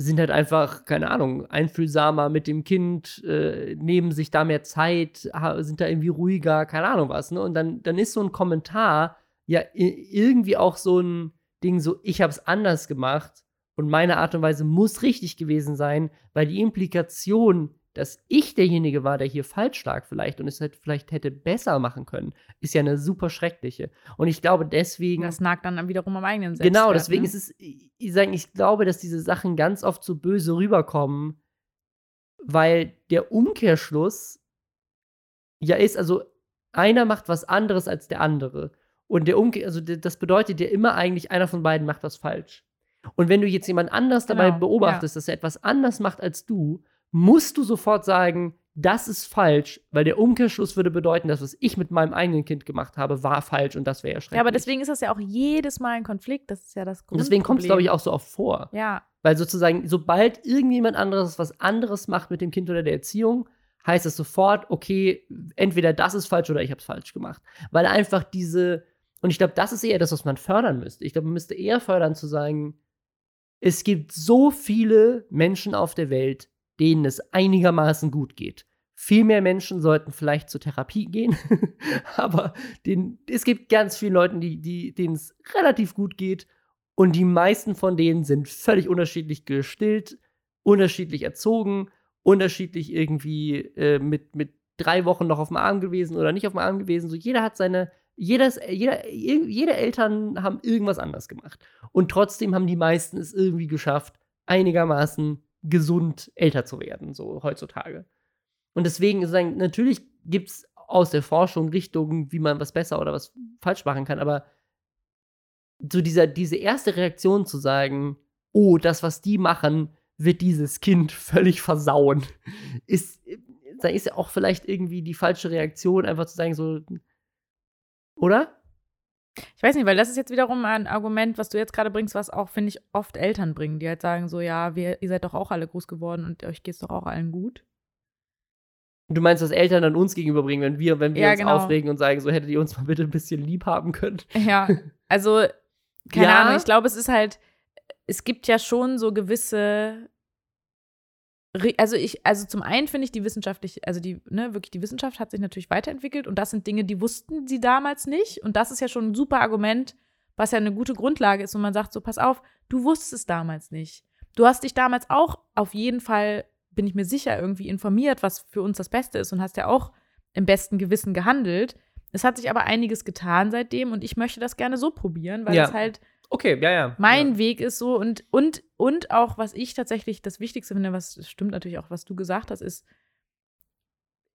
sind halt einfach, keine Ahnung, einfühlsamer mit dem Kind, äh, nehmen sich da mehr Zeit, sind da irgendwie ruhiger, keine Ahnung was. Ne? Und dann, dann ist so ein Kommentar, ja irgendwie auch so ein Ding, so ich habe es anders gemacht und meine Art und Weise muss richtig gewesen sein, weil die Implikation, dass ich derjenige war, der hier falsch lag vielleicht und es halt vielleicht hätte besser machen können, ist ja eine super schreckliche. Und ich glaube deswegen.
Das nagt dann wiederum am eigenen Selbstwert.
Genau, deswegen ne? ist es, ich, sage, ich glaube, dass diese Sachen ganz oft so böse rüberkommen, weil der Umkehrschluss ja ist, also einer macht was anderes als der andere. Und der Umke also das bedeutet ja immer eigentlich, einer von beiden macht was falsch. Und wenn du jetzt jemand anders dabei
Genau,
beobachtest, dass er etwas anders macht als du, musst du sofort sagen, das ist falsch, weil der Umkehrschluss würde bedeuten, dass was ich mit meinem eigenen Kind gemacht habe, war falsch und das wäre erschreckend.
Ja, aber deswegen ist das ja auch jedes Mal ein Konflikt. Das ist ja das
und deswegen kommt es, glaube ich,
Grundproblem.
auch so oft vor.
Ja,
Weil sozusagen, sobald irgendjemand anderes was anderes macht mit dem Kind oder der Erziehung, heißt es sofort, okay, entweder das ist falsch oder ich habe es falsch gemacht. Weil einfach diese, und ich glaube, das ist eher das, was man fördern müsste. Ich glaube, man müsste eher fördern zu sagen, es gibt so viele Menschen auf der Welt, denen es einigermaßen gut geht. Viel mehr Menschen sollten vielleicht zur Therapie gehen, [LAUGHS] aber den, es gibt ganz viele Leute, die, die, denen es relativ gut geht und die meisten von denen sind völlig unterschiedlich gestillt, unterschiedlich erzogen, unterschiedlich irgendwie äh, mit, mit drei Wochen noch auf dem Arm gewesen oder nicht auf dem Arm gewesen. So jeder hat seine, jedes, jeder, jede Eltern haben irgendwas anders gemacht. Und trotzdem haben die meisten es irgendwie geschafft, einigermaßen gesund älter zu werden, so heutzutage. Und deswegen ist sagen, natürlich gibt es aus der Forschung Richtungen, wie man was besser oder was falsch machen kann, aber so dieser, diese erste Reaktion zu sagen, oh, das, was die machen, wird dieses Kind [LAUGHS] völlig versauen, ist, da ist ja auch vielleicht irgendwie die falsche Reaktion, einfach zu sagen, so, oder?
Ich weiß nicht, weil das ist jetzt wiederum ein Argument, was du jetzt gerade bringst, was auch, finde ich, oft Eltern bringen, die halt sagen so, ja, wir, ihr seid doch auch alle groß geworden und euch geht's doch auch allen gut.
Du meinst, was Eltern dann uns gegenüberbringen, wenn wir, wenn wir
Ja,
uns
genau.
aufregen und sagen, so hättet ihr uns mal bitte ein bisschen lieb haben können.
Ja, [LAUGHS] also, keine
Ja.
Ahnung, ich glaube, es ist halt, es gibt ja schon so gewisse, also ich, also zum einen finde ich die wissenschaftliche, also die, ne, wirklich die Wissenschaft hat sich natürlich weiterentwickelt und das sind Dinge, die wussten sie damals nicht und das ist ja schon ein super Argument, was ja eine gute Grundlage ist, wo man sagt, so pass auf, du wusstest es damals nicht. Du hast dich damals auch auf jeden Fall, bin ich mir sicher, irgendwie informiert, was für uns das Beste ist und hast ja auch im besten Gewissen gehandelt. Es hat sich aber einiges getan seitdem und ich möchte das gerne so probieren, weil
Ja.
es halt
Okay, ja, ja.
mein
ja.
Weg ist so und, und, und auch, was ich tatsächlich das Wichtigste finde, was stimmt natürlich auch, was du gesagt hast, ist,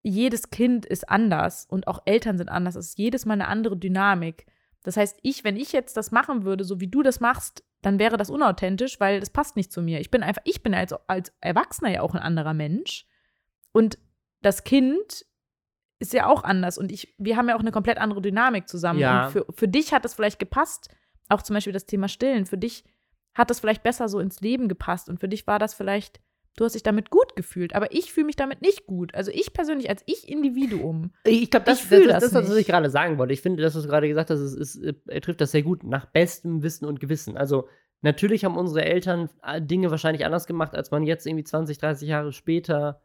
jedes Kind ist anders und auch Eltern sind anders. Es ist jedes Mal eine andere Dynamik. Das heißt, ich, wenn ich jetzt das machen würde, so wie du das machst, dann wäre das unauthentisch, weil das passt nicht zu mir. Ich bin einfach, ich bin als, als Erwachsener ja auch ein anderer Mensch. Und das Kind ist ja auch anders. Und ich, wir haben ja auch eine komplett andere Dynamik zusammen.
Ja.
Und für, für dich hat das vielleicht gepasst, auch zum Beispiel das Thema Stillen. Für dich hat das vielleicht besser so ins Leben gepasst. Und für dich war das vielleicht, du hast dich damit gut gefühlt. Aber ich fühle mich damit nicht gut. Also ich persönlich, als ich Individuum,
Ich glaube, das,
Ich
das, das,
das
ist, was
nicht.
ich gerade sagen wollte. Ich finde, das, was du gerade gesagt hast, ist, ist, äh, er trifft das sehr gut. Nach bestem Wissen und Gewissen. Also, natürlich haben unsere Eltern äh, Dinge wahrscheinlich anders gemacht, als man jetzt irgendwie 20, 30 Jahre später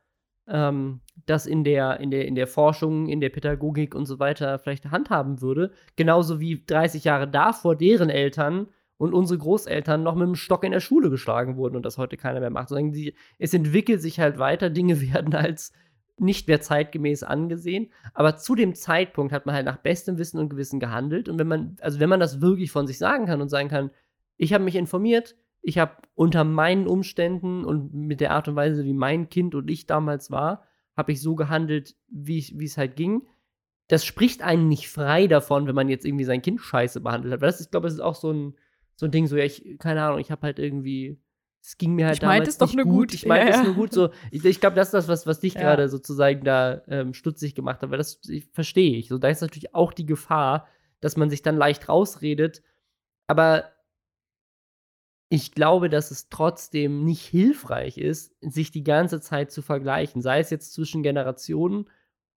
ähm, das in der, in, der, in der Forschung, in der Pädagogik und so weiter vielleicht handhaben würde. Genauso wie 30 Jahre davor deren Eltern und unsere Großeltern noch mit dem Stock in der Schule geschlagen wurden und das heute keiner mehr macht. Sondern die, es entwickelt sich halt weiter, Dinge [LAUGHS] werden als nicht mehr zeitgemäß angesehen. Aber zu dem Zeitpunkt hat man halt nach bestem Wissen und Gewissen gehandelt. Und wenn man, also wenn man das wirklich von sich sagen kann und sagen kann, ich habe mich informiert, ich habe unter meinen Umständen und mit der Art und Weise, wie mein Kind und ich damals war, habe ich so gehandelt, wie es halt ging. Das spricht einen nicht frei davon, wenn man jetzt irgendwie sein Kind scheiße behandelt hat. Weil das ist, ich glaube, das ist auch so ein, so ein Ding, so, ja, ich, keine Ahnung, ich habe halt irgendwie, es ging mir halt
Ich meinte
damals
es doch
nicht
nur
gut.
gut.
Ich meinte
Ja,
es
ja.
nur gut. So, ich, ich glaube, das ist das, was, was dich
Ja.
gerade sozusagen da ähm, stutzig gemacht hat, weil das verstehe ich. So, da ist natürlich auch die Gefahr, dass man sich dann leicht rausredet. Aber ich glaube, dass es trotzdem nicht hilfreich ist, sich die ganze Zeit zu vergleichen, sei es jetzt zwischen Generationen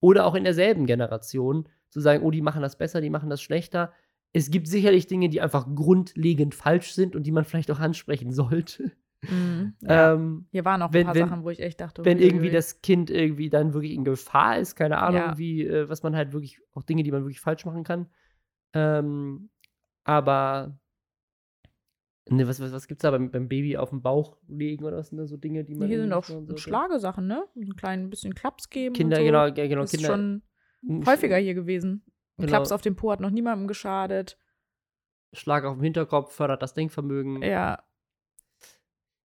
oder auch in derselben Generation, zu sagen, oh, die machen das besser, die machen das schlechter. Es gibt sicherlich Dinge, die einfach grundlegend falsch sind und die man vielleicht auch ansprechen [LAUGHS] sollte.
Mhm. Ja.
Ähm,
Hier waren auch
wenn-
ein paar
wenn-
Sachen, wo ich echt dachte,
wenn
uiuiui.
irgendwie das Kind irgendwie dann wirklich in Gefahr ist, keine Ahnung,
Ja.
wie, äh, was man halt wirklich, auch Dinge, die man wirklich falsch machen kann. Ähm, aber, ne, was, was, was gibt's da beim, beim Baby auf den Bauch legen oder was sind da so Dinge, die man.
Hier sind auch
so
Schlagesachen, ne? Ein klein bisschen Klaps geben.
Kinder,
und so.
genau, ja, genau,
Das
Kinder.
ist schon
Sch-
häufiger hier gewesen. Ein
Genau.
Klaps auf dem Po hat noch niemandem geschadet.
Schlag auf den Hinterkopf fördert das Denkvermögen.
Ja,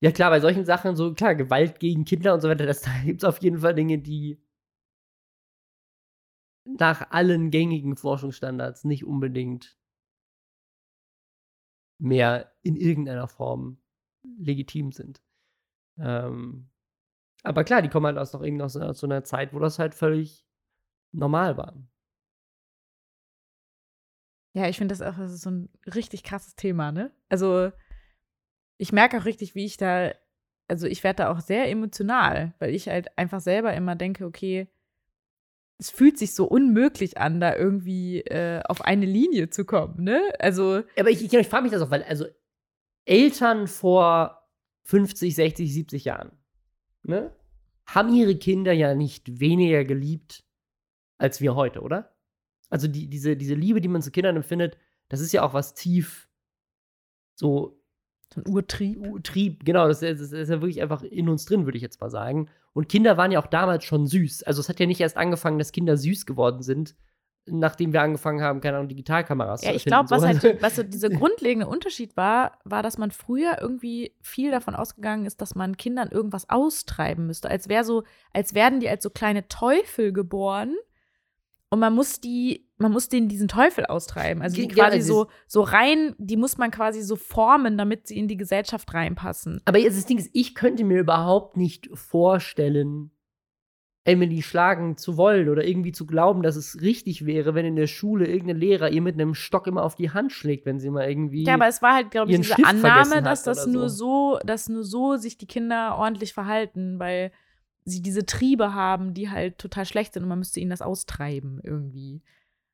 Ja, klar, bei solchen Sachen, so klar, Gewalt gegen Kinder und so weiter, das, [LAUGHS] da gibt es auf jeden Fall Dinge, die nach allen gängigen Forschungsstandards nicht unbedingt mehr in irgendeiner Form legitim sind. Ähm, aber klar, die kommen halt aus noch irgendwie aus, aus so einer Zeit, wo das halt völlig normal war.
Ja, ich finde das auch das ist so ein richtig krasses Thema, ne? Also, ich merke auch richtig, wie ich da, also ich werde da auch sehr emotional, weil ich halt einfach selber immer denke, okay, es fühlt sich so unmöglich an, da irgendwie äh, auf eine Linie zu kommen, ne? Also.
Aber ich, ich, ich frage mich das auch, weil, also Eltern vor 50, 60, 70 Jahren, ne? Haben ihre Kinder ja nicht weniger geliebt als wir heute, oder? Also die, diese, diese Liebe, die man zu Kindern empfindet, das ist ja auch was tief so
so ein Urtrieb.
Urtrieb, genau, das ist, das ist, ja wirklich einfach in uns drin, würde ich jetzt mal sagen. Und Kinder waren ja auch damals schon süß. Also es hat ja nicht erst angefangen, dass Kinder süß geworden sind, nachdem wir angefangen haben, keine Ahnung, Digitalkameras
ja, zu Ja, ich glaube, was halt, [LAUGHS] was so dieser grundlegende Unterschied war, war, dass man früher irgendwie viel davon ausgegangen ist, dass man Kindern irgendwas austreiben müsste. Als wäre so, als werden die als so kleine Teufel geboren und man muss die, man muss denen diesen Teufel austreiben. Also die quasi so, so rein, die muss man quasi so formen, damit sie in die Gesellschaft reinpassen.
Aber jetzt das Ding ist, ich könnte mir überhaupt nicht vorstellen, Emily schlagen zu wollen oder irgendwie zu glauben, dass es richtig wäre, wenn in der Schule irgendein Lehrer ihr mit einem Stock immer auf die Hand schlägt, wenn sie mal irgendwie.
Ja, aber es war halt, glaube ich, diese Annahme, dass das nur so. so, dass nur so sich die Kinder ordentlich verhalten, weil sie diese Triebe haben, die halt total schlecht sind und man müsste ihnen das austreiben irgendwie.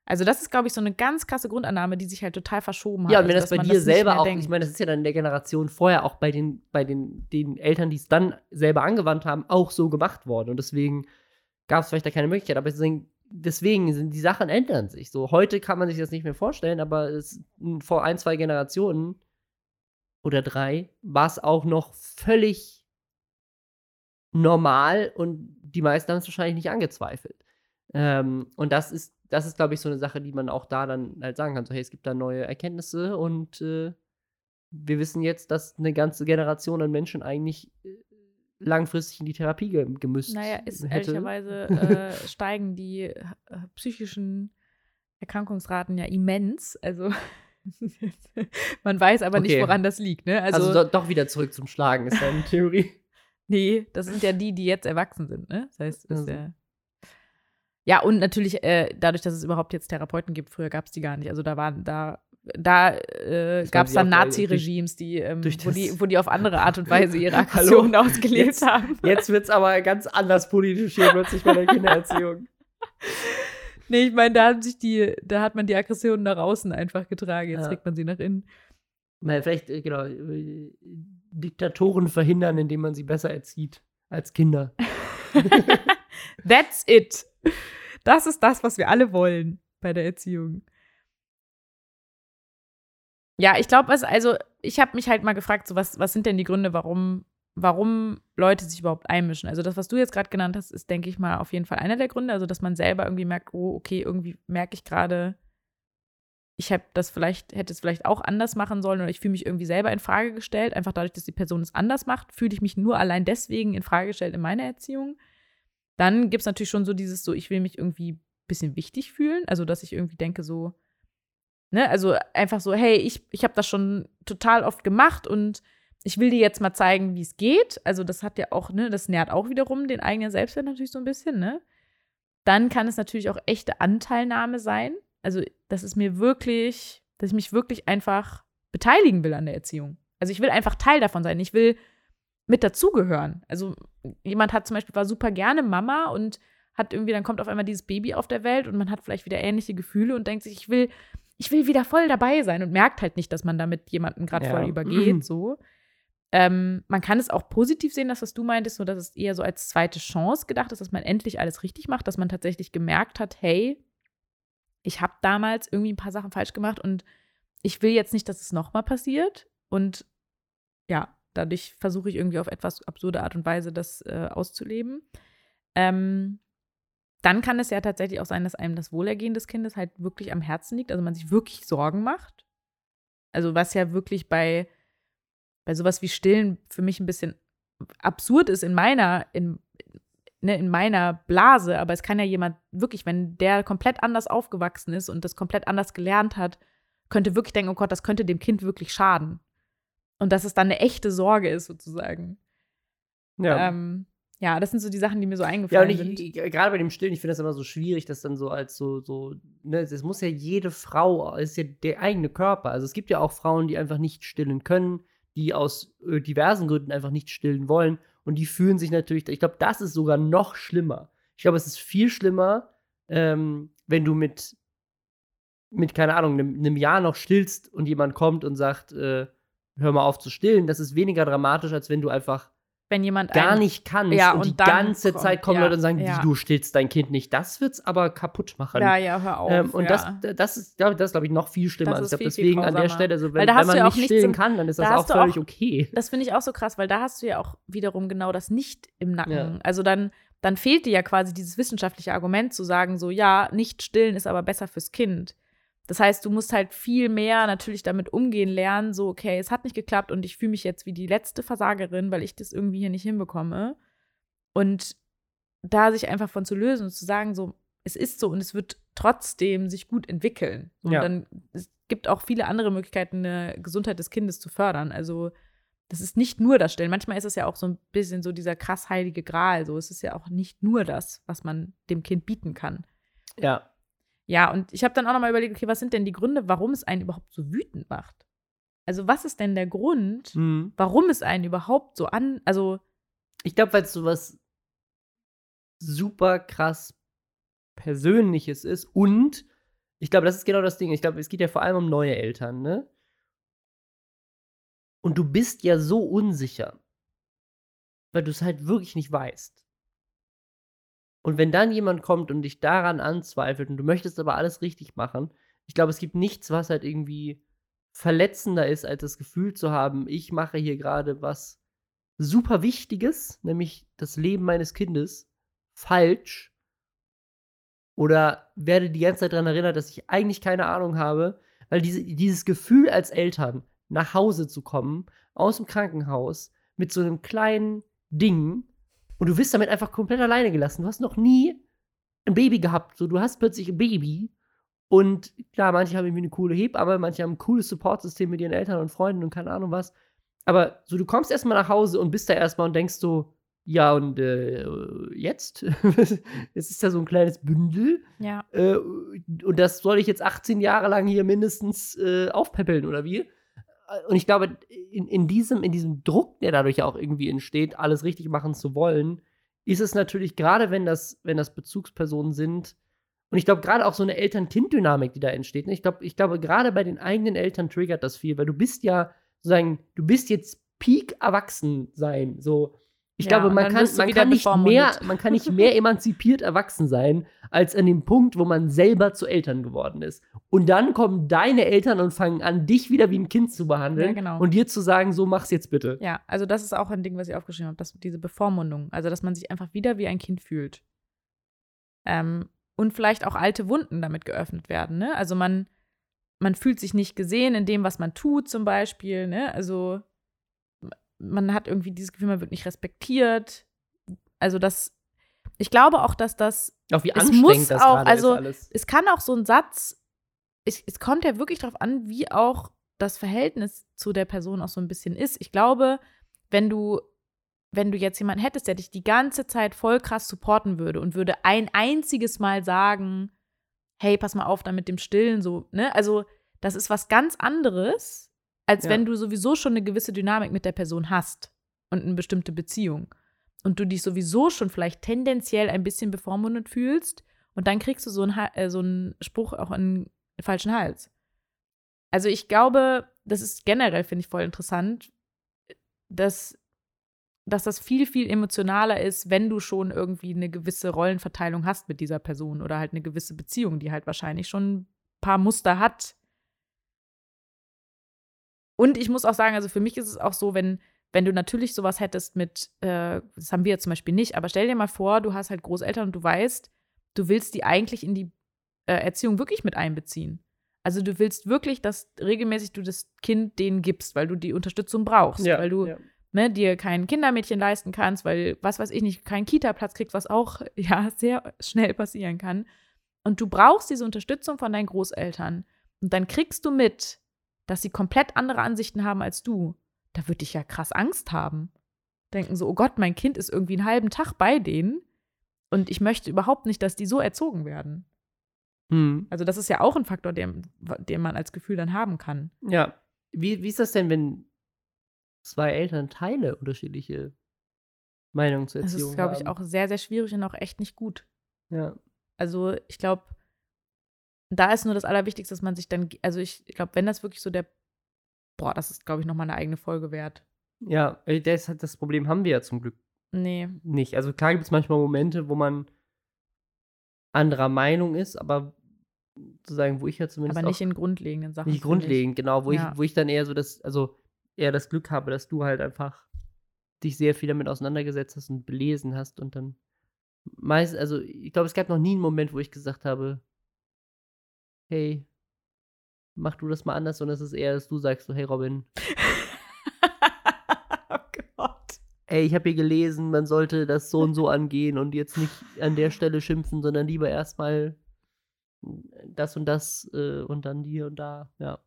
Also das ist, glaube ich, so eine ganz krasse Grundannahme, die sich halt total verschoben hat.
Ja, und wenn
also,
das bei dir das selber auch, denkt. ich meine, das ist ja dann in der Generation vorher auch bei den, bei den, den Eltern, die es dann selber angewandt haben, auch so gemacht worden. Und deswegen gab es vielleicht da keine Möglichkeit. Aber deswegen, deswegen sind die Sachen ändern sich. So, heute kann man sich das nicht mehr vorstellen, aber es, vor ein, zwei Generationen oder drei war es auch noch völlig normal und die meisten haben es wahrscheinlich nicht angezweifelt. Ähm, und das ist, das ist, glaube ich, so eine Sache, die man auch da dann halt sagen kann: so, hey, es gibt da neue Erkenntnisse und äh, wir wissen jetzt, dass eine ganze Generation an Menschen eigentlich äh, langfristig in die Therapie ge gemüsst
Naja, ist hätte. ehrlicherweise [LAUGHS] äh, steigen die äh, psychischen Erkrankungsraten ja immens. Also [LAUGHS] man weiß aber okay. nicht, woran das liegt. Ne?
Also, also do doch wieder zurück zum Schlagen ist deine Theorie.
Nee, das sind ja die, die jetzt erwachsen sind, ne? Das heißt, ist ja. Ja, und natürlich, äh, dadurch, dass es überhaupt jetzt Therapeuten gibt, früher gab es die gar nicht. Also da waren, da, da äh, gab es dann Nazi-Regimes, die, ähm, wo die, wo die auf andere Art und Weise ihre [LAUGHS] Aggressionen ausgelebt
jetzt,
haben.
Jetzt wird es aber ganz anders politisch hier plötzlich bei der Kindererziehung. [LAUGHS]
nee, ich meine, da hat sich die, da hat man die Aggressionen nach außen einfach getragen, jetzt ja. trägt man sie nach innen.
Mal vielleicht, äh, genau, äh, Diktatoren verhindern, indem man sie besser erzieht als Kinder. [LAUGHS]
That's it. Das ist das, was wir alle wollen bei der Erziehung. Ja, ich glaube, also ich habe mich halt mal gefragt, so was, was sind denn die Gründe, warum, warum Leute sich überhaupt einmischen? Also das, was du jetzt gerade genannt hast, ist, denke ich mal, auf jeden Fall einer der Gründe. Also, dass man selber irgendwie merkt, oh, okay, irgendwie merke ich gerade, ich habe das vielleicht, hätte es vielleicht auch anders machen sollen oder ich fühle mich irgendwie selber in Frage gestellt. Einfach dadurch, dass die Person es anders macht, fühle ich mich nur allein deswegen in Frage gestellt in meiner Erziehung. Dann gibt es natürlich schon so dieses so, ich will mich irgendwie ein bisschen wichtig fühlen. Also, dass ich irgendwie denke, so, ne, also einfach so, hey, ich, ich habe das schon total oft gemacht und ich will dir jetzt mal zeigen, wie es geht. Also, das hat ja auch, ne, das nährt auch wiederum den eigenen Selbstwert natürlich so ein bisschen, ne? Dann kann es natürlich auch echte Anteilnahme sein also dass es mir wirklich, dass ich mich wirklich einfach beteiligen will an der Erziehung. Also ich will einfach Teil davon sein. Ich will mit dazugehören. Also jemand hat zum Beispiel, war super gerne Mama und hat irgendwie, dann kommt auf einmal dieses Baby auf der Welt und man hat vielleicht wieder ähnliche Gefühle und denkt sich, ich will, ich will wieder voll dabei sein und merkt halt nicht, dass man damit jemanden gerade ja. voll übergeht. [LAUGHS] So. Ähm, man kann es auch positiv sehen, dass was du meintest, so dass es eher so als zweite Chance gedacht ist, dass man endlich alles richtig macht, dass man tatsächlich gemerkt hat, hey, ich habe damals irgendwie ein paar Sachen falsch gemacht und ich will jetzt nicht, dass es nochmal passiert. Und ja, dadurch versuche ich irgendwie auf etwas absurde Art und Weise das äh, auszuleben. Ähm, dann kann es ja tatsächlich auch sein, dass einem das Wohlergehen des Kindes halt wirklich am Herzen liegt, also man sich wirklich Sorgen macht. Also was ja wirklich bei, bei sowas wie Stillen für mich ein bisschen absurd ist in meiner, in, ne, in meiner Blase, aber es kann ja jemand wirklich, wenn der komplett anders aufgewachsen ist und das komplett anders gelernt hat, könnte wirklich denken, oh Gott, das könnte dem Kind wirklich schaden. und dass es dann eine echte Sorge ist, sozusagen.
Ja.
Ähm, ja, das sind so die Sachen, die mir so eingefallen
ja, und ich, ich, gerade bei dem Stillen, ich finde das immer so schwierig, dass dann so als so, so, ne, es muss ja jede Frau, es ist ja der eigene Körper. Also es gibt ja auch Frauen, die einfach nicht stillen können, die aus äh, diversen Gründen einfach nicht stillen wollen. Und die fühlen sich natürlich, ich glaube, das ist sogar noch schlimmer. Ich glaube, es ist viel schlimmer, ähm, wenn du mit, mit, keine Ahnung, einem, Jahr noch stillst und jemand kommt und sagt, äh, hör mal auf zu stillen. Das ist weniger dramatisch, als wenn du einfach
wenn jemand
gar nicht kannst
ja,
und,
und
die ganze
kommt,
Zeit kommen
ja,
Leute und sagen,
ja.
du stillst dein Kind nicht. Das wird's aber kaputt machen.
Ja, ja, hör auf.
Ähm, und das, das ist, glaube das glaub ich, noch viel schlimmer.
Das
Also
ist
ich glaub,
viel, viel
deswegen an der. Stelle, also, wenn, wenn man
ja auch
nicht stillen
im-
kann, dann ist
da
das auch völlig
auch-
okay.
Das finde ich auch so krass, weil da hast du ja auch wiederum genau das nicht im Nacken. Also dann, dann fehlt dir ja quasi dieses wissenschaftliche Argument zu sagen, so ja, nicht stillen ist aber besser fürs Kind. Das heißt, du musst halt viel mehr natürlich damit umgehen lernen, so, okay, es hat nicht geklappt und ich fühle mich jetzt wie die letzte Versagerin, weil ich das irgendwie hier nicht hinbekomme. Und da sich einfach von zu lösen und zu sagen, so, es ist so und es wird trotzdem sich gut entwickeln. Und
Ja.
dann es gibt auch viele andere Möglichkeiten, eine Gesundheit des Kindes zu fördern. Also das ist nicht nur das Stillen. Manchmal ist es ja auch so ein bisschen so dieser krass heilige Gral. So, es ist ja auch nicht nur das, was man dem Kind bieten kann.
Ja.
Ja, und ich habe dann auch noch mal überlegt, okay, was sind denn die Gründe, warum es einen überhaupt so wütend macht? Also, was ist denn der Grund,
Mhm.
warum es einen überhaupt so an, also
Ich glaube, weil es sowas super krass Persönliches ist und ich glaube, das ist genau das Ding. Ich glaube, es geht ja vor allem um neue Eltern, ne? Und du bist ja so unsicher, weil du es halt wirklich nicht weißt. Und wenn dann jemand kommt und dich daran anzweifelt und du möchtest aber alles richtig machen, ich glaube, es gibt nichts, was halt irgendwie verletzender ist, als das Gefühl zu haben, ich mache hier gerade was super Wichtiges, nämlich das Leben meines Kindes, falsch. Oder werde die ganze Zeit daran erinnert, dass ich eigentlich keine Ahnung habe, weil diese, dieses Gefühl als Eltern, nach Hause zu kommen, aus dem Krankenhaus, mit so einem kleinen Ding, und du wirst damit einfach komplett alleine gelassen. Du hast noch nie ein Baby gehabt. So, du hast plötzlich ein Baby. Und klar, manche haben irgendwie eine coole Hebamme, manche haben ein cooles Supportsystem mit ihren Eltern und Freunden und keine Ahnung was. Aber so, du kommst erstmal nach Hause und bist da erstmal und denkst so, ja, und äh, jetzt? [LAUGHS] es ist ja so ein kleines Bündel.
ja,
Äh, und das soll ich jetzt 18 Jahre lang hier mindestens äh, aufpäppeln, oder wie? Und ich glaube, in, in, diesem, in diesem Druck, der dadurch auch irgendwie entsteht, alles richtig machen zu wollen, ist es natürlich, gerade wenn das, wenn das Bezugspersonen sind, und ich glaube, gerade auch so eine Eltern-Kind-Dynamik, die da entsteht. Ne? Ich glaube, ich glaube, gerade bei den eigenen Eltern triggert das viel, weil du bist ja sozusagen, du bist jetzt Peak erwachsen sein. So, ich
Ja,
glaube, man kann, man kann nicht mehr, man kann nicht mehr [LAUGHS] emanzipiert erwachsen sein, als an dem Punkt, wo man selber zu Eltern geworden ist. Und dann kommen deine Eltern und fangen an, dich wieder wie ein Kind zu behandeln
Ja, genau.
und dir zu sagen, so mach's jetzt bitte.
ja, also das ist auch ein Ding, was ich aufgeschrieben habe, dass diese Bevormundung, also dass man sich einfach wieder wie ein Kind fühlt. Ähm, und vielleicht auch alte Wunden damit geöffnet werden, ne? Also man, man fühlt sich nicht gesehen in dem, was man tut, zum Beispiel, ne? Also man hat irgendwie dieses Gefühl, man wird nicht respektiert. Also das, ich glaube auch, dass das
Auch wie
Es
anstrengend
muss
das
auch- also-
alles.
es kann auch so ein Satz, es, es kommt ja wirklich darauf an, wie auch das Verhältnis zu der Person auch so ein bisschen ist. Ich glaube, wenn du, wenn du jetzt jemanden hättest, der dich die ganze Zeit voll krass supporten würde und würde ein einziges Mal sagen, hey, pass mal auf da mit dem Stillen, so, ne? Also, das ist was ganz anderes, als
Ja.
wenn du sowieso schon eine gewisse Dynamik mit der Person hast und eine bestimmte Beziehung. Und du dich sowieso schon vielleicht tendenziell ein bisschen bevormundet fühlst und dann kriegst du so einen, äh, so einen Spruch auch in den falschen Hals. Also ich glaube, das ist generell, finde ich, voll interessant, dass, dass das viel, viel emotionaler ist, wenn du schon irgendwie eine gewisse Rollenverteilung hast mit dieser Person oder halt eine gewisse Beziehung, die halt wahrscheinlich schon ein paar Muster hat. Und ich muss auch sagen, also für mich ist es auch so, wenn, wenn du natürlich sowas hättest mit, äh, das haben wir jetzt zum Beispiel nicht, aber stell dir mal vor, du hast halt Großeltern und du weißt, du willst die eigentlich in die äh, Erziehung wirklich mit einbeziehen. Also du willst wirklich, dass regelmäßig du das Kind denen gibst, weil du die Unterstützung brauchst, weil du
ja.
ne, dir kein Kindermädchen leisten kannst, weil, was weiß ich nicht, keinen Kita-Platz kriegst, was auch [LAUGHS] ja sehr schnell passieren kann. Und du brauchst diese Unterstützung von deinen Großeltern. Und dann kriegst du mit, dass sie komplett andere Ansichten haben als du. Da würde ich ja krass Angst haben. Denken so, oh Gott, mein Kind ist irgendwie einen halben Tag bei denen und ich möchte überhaupt nicht, dass die so erzogen werden.
Hm.
Also das ist ja auch ein Faktor, den, den man als Gefühl dann haben kann.
Ja. Wie, wie ist das denn, wenn zwei Elternteile unterschiedliche Meinungen zur
Das
Erziehung
ist, glaube ich,
haben?
auch sehr, sehr schwierig und auch echt nicht gut.
Ja.
Also ich glaube, da ist nur das Allerwichtigste, dass man sich dann, also ich glaube, wenn das wirklich so der, boah, das ist, glaube ich, nochmal eine eigene Folge wert.
Ja, äh, das, das Problem haben wir ja zum Glück
Nee,
nicht. Also klar gibt es manchmal Momente, wo man anderer Meinung ist, aber sozusagen, wo ich ja zumindest
aber nicht in grundlegenden Sachen.
nicht
finde ich.
grundlegend, genau, wo
Ja.
ich, wo ich dann eher so das, also eher das Glück habe, dass du halt einfach dich sehr viel damit auseinandergesetzt hast und belesen hast und dann meist, also ich glaube, es gab noch nie einen Moment, wo ich gesagt habe, hey, mach du das mal anders, sondern es ist eher, dass du sagst so, hey Robin, [LAUGHS]
oh Gott.
ey, ich habe hier gelesen, man sollte das so und so [LAUGHS] angehen und jetzt nicht an der Stelle schimpfen, sondern lieber erstmal das und das äh, und dann hier und da, ja.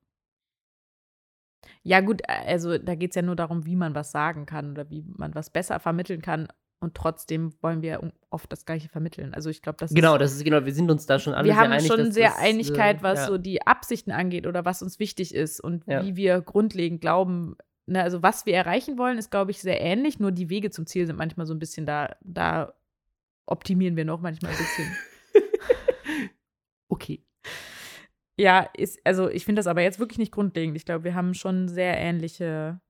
Ja, gut, also da geht es ja nur darum, wie man was sagen kann oder wie man was besser vermitteln kann. Und trotzdem wollen wir oft das Gleiche vermitteln. Also ich glaube, das
Genau,
ist,
das ist genau, wir sind uns da schon alle
wir
sehr
haben
einig.
schon sehr
das,
Einigkeit,
äh,
was
ja.
so die Absichten angeht oder was uns wichtig ist und
Ja.
wie wir grundlegend glauben. Ne, also was wir erreichen wollen, ist, glaube ich, sehr ähnlich, nur die Wege zum Ziel sind manchmal so ein bisschen da, da optimieren wir noch manchmal ein bisschen. [LAUGHS]
Okay.
Ja, ist, also ich finde das aber jetzt wirklich nicht grundlegend. Ich glaube, wir haben schon sehr ähnliche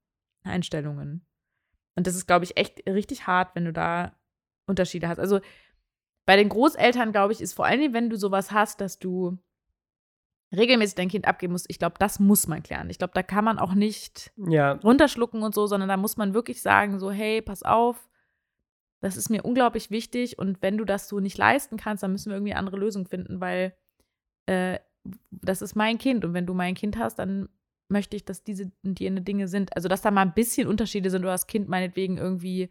Einstellungen. Und das ist, glaube ich, echt richtig hart, wenn du da Unterschiede hast. Also bei den Großeltern, glaube ich, ist vor allem, wenn du sowas hast, dass du regelmäßig dein Kind abgeben musst, ich glaube, das muss man klären. Ich glaube, da kann man auch nicht
Ja,
runterschlucken und so, sondern da muss man wirklich sagen, so, hey, pass auf, das ist mir unglaublich wichtig und wenn du das so nicht leisten kannst, dann müssen wir irgendwie eine andere Lösung finden, weil äh, das ist mein Kind und wenn du mein Kind hast, dann möchte ich, dass diese und jene Dinge sind. Also, dass da mal ein bisschen Unterschiede sind oder das Kind meinetwegen irgendwie,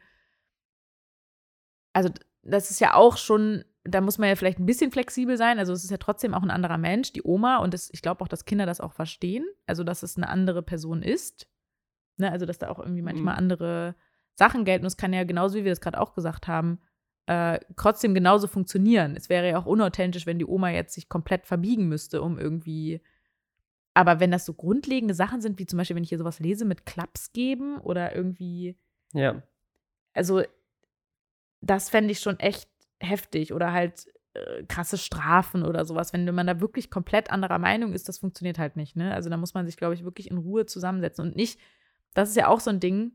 also das ist ja auch schon, da muss man ja vielleicht ein bisschen flexibel sein. Also es ist ja trotzdem auch ein anderer Mensch, die Oma. Und das, ich glaube auch, dass Kinder das auch verstehen. Also, dass es eine andere Person ist. Ne? Also, dass da auch irgendwie manchmal
Mhm.
andere Sachen gelten. Und es kann ja genauso, wie wir das gerade auch gesagt haben, äh, trotzdem genauso funktionieren. Es wäre ja auch unauthentisch, wenn die Oma jetzt sich komplett verbiegen müsste, um irgendwie. Aber wenn das so grundlegende Sachen sind, wie zum Beispiel, wenn ich hier sowas lese mit Klaps geben oder irgendwie
ja.
also das fände ich schon echt heftig. Oder halt äh, krasse Strafen oder sowas, wenn man da wirklich komplett anderer Meinung ist, das funktioniert halt nicht, ne? Also da muss man sich, glaube ich, wirklich in Ruhe zusammensetzen. Und nicht, das ist ja auch so ein Ding,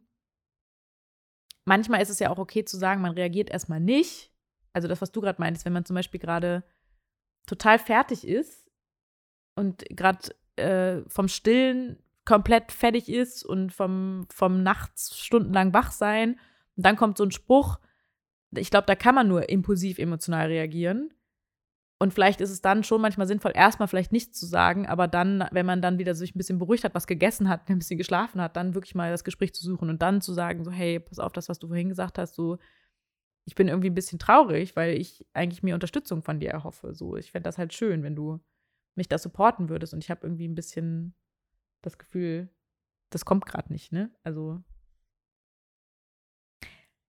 manchmal ist es ja auch okay zu sagen, man reagiert erstmal nicht, also das, was du gerade meintest, wenn man zum Beispiel gerade total fertig ist und gerade äh, vom Stillen komplett fertig ist und vom, vom nachts stundenlang wach sein und dann kommt so ein Spruch, ich glaube, da kann man nur impulsiv emotional reagieren. Und vielleicht ist es dann schon manchmal sinnvoll, erstmal vielleicht nichts zu sagen, aber dann, wenn man dann wieder sich ein bisschen beruhigt hat, was gegessen hat, [LAUGHS] ein bisschen geschlafen hat, dann wirklich mal das Gespräch zu suchen und dann zu sagen, so, hey, pass auf, das, was du vorhin gesagt hast, so, ich bin irgendwie ein bisschen traurig, weil ich eigentlich mir Unterstützung von dir erhoffe. So, ich fände das halt schön, wenn du mich da supporten würdest und ich habe irgendwie ein bisschen das Gefühl, das kommt gerade nicht, ne? Also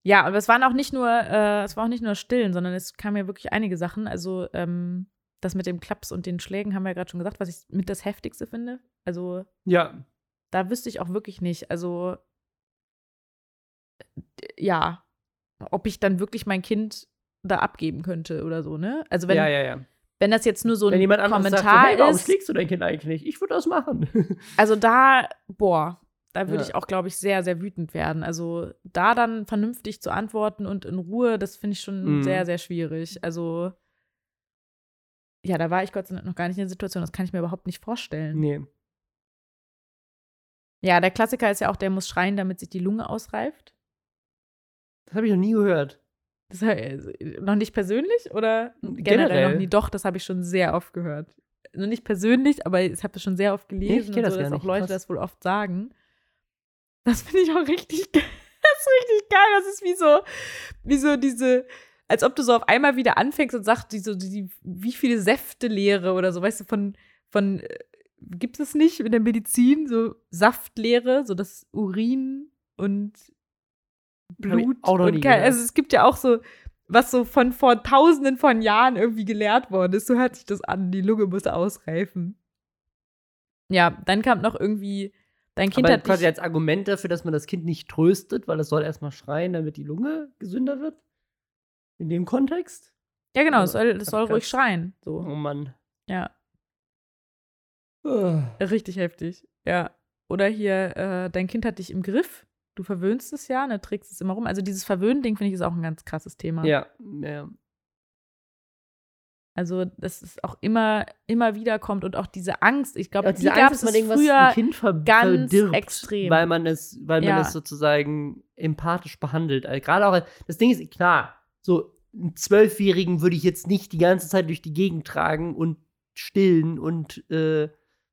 ja, aber es waren auch nicht nur, äh, es war auch nicht nur Stillen, sondern es kamen ja wirklich einige Sachen. Also ähm, das mit dem Klaps und den Schlägen haben wir ja gerade schon gesagt, was ich mit das Heftigste finde. Also
Ja.
da wüsste ich auch wirklich nicht. Also d- ja, ob ich dann wirklich mein Kind da abgeben könnte oder so, ne? Also wenn,
ja, ja, ja.
Wenn das jetzt nur so ein Kommentar
sagt, so, hey, warum
ist,
schlägst du dein Kind eigentlich nicht? Ich würde das machen. [LAUGHS]
also da, boah, da würde
Ja.
ich auch, glaube ich, sehr, sehr wütend werden. Also da dann vernünftig zu antworten und in Ruhe, das finde ich schon
Mhm.
sehr, sehr schwierig. Also ja, da war ich Gott sei Dank noch gar nicht in der Situation, das kann ich mir überhaupt nicht vorstellen.
nee.
Ja, der Klassiker ist ja auch, der muss schreien, damit sich die Lunge ausreift.
Das habe ich noch nie gehört.
Das also, noch nicht persönlich oder generell,
Generell.
noch nie? Doch, das habe ich schon sehr oft gehört. Noch nicht persönlich, aber ich habe das schon sehr oft gelesen so, dass auch
nicht.
Leute
Krass.
das wohl oft sagen. Das finde ich auch richtig geil. [LAUGHS] Das ist richtig geil. Das ist wie so, wie so diese, als ob du so auf einmal wieder anfängst und sagst, die, so, die, wie viele Säfte leere oder so, weißt du, von, von äh, gibt es nicht in der Medizin so Saftlehre, so das Urin und Blut.
Auch noch
und kein, also es gibt ja auch so, was so von vor tausenden von Jahren irgendwie gelehrt worden ist. So hört sich das an. Die Lunge muss ausreifen. Ja, dann kam noch irgendwie, dein Kind
Aber
hat
quasi
dich,
als Argument dafür, dass man das Kind nicht tröstet, weil es soll erstmal schreien, damit die Lunge gesünder wird. In dem Kontext?
Ja, genau, es soll, soll ruhig schreien.
Oh
So,
Mann.
ja.
Ah.
Richtig heftig. Ja. Oder hier, äh, dein Kind hat dich im Griff. Du verwöhnst es ja, ne, trägst es immer rum. Also dieses Verwöhnen-Ding finde ich ist auch ein ganz krasses Thema.
Ja, ja.
Also, dass es auch immer, immer wieder kommt und auch diese Angst. Ich glaube,
Ja,
die
diese
gab
Angst,
es
dass man irgendwas
früher.
ein Kind ver
ganz
verdirbt,
extrem.
Weil man es, weil man
Ja.
es sozusagen empathisch behandelt. Also Gerade auch, das Ding ist, klar, so einen Zwölfjährigen würde ich jetzt nicht die ganze Zeit durch die Gegend tragen und stillen und äh,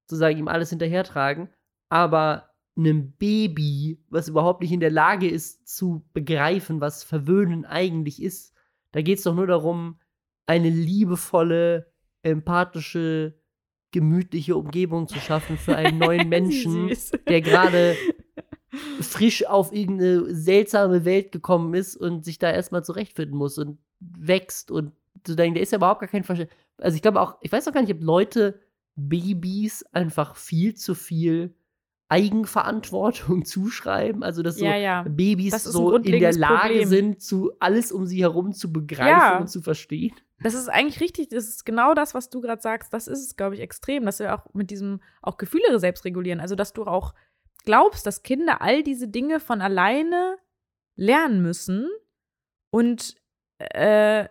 sozusagen ihm alles hinterhertragen. Aber einem Baby, was überhaupt nicht in der Lage ist zu begreifen, was Verwöhnen eigentlich ist, da geht es doch nur darum, eine liebevolle, empathische, gemütliche Umgebung zu schaffen für einen neuen [LAUGHS] Menschen, der gerade frisch auf irgendeine seltsame Welt gekommen ist und sich da erstmal zurechtfinden muss und wächst und so denken, der ist ja überhaupt gar kein Verständnis. Also ich glaube auch, ich weiß auch gar nicht, ob Leute Babys einfach viel zu viel Eigenverantwortung [LAUGHS] zuschreiben. Also dass so
Ja, ja.
Babys
Das
so in der Lage
Problem.
sind, zu alles um sie herum zu begreifen
Ja.
und zu verstehen.
Das ist eigentlich richtig, das ist genau das, was du gerade sagst. Das ist es, glaube ich, extrem, dass wir auch mit diesem auch Gefühle selbst regulieren. Also, dass du auch glaubst, dass Kinder all diese Dinge von alleine lernen müssen und äh,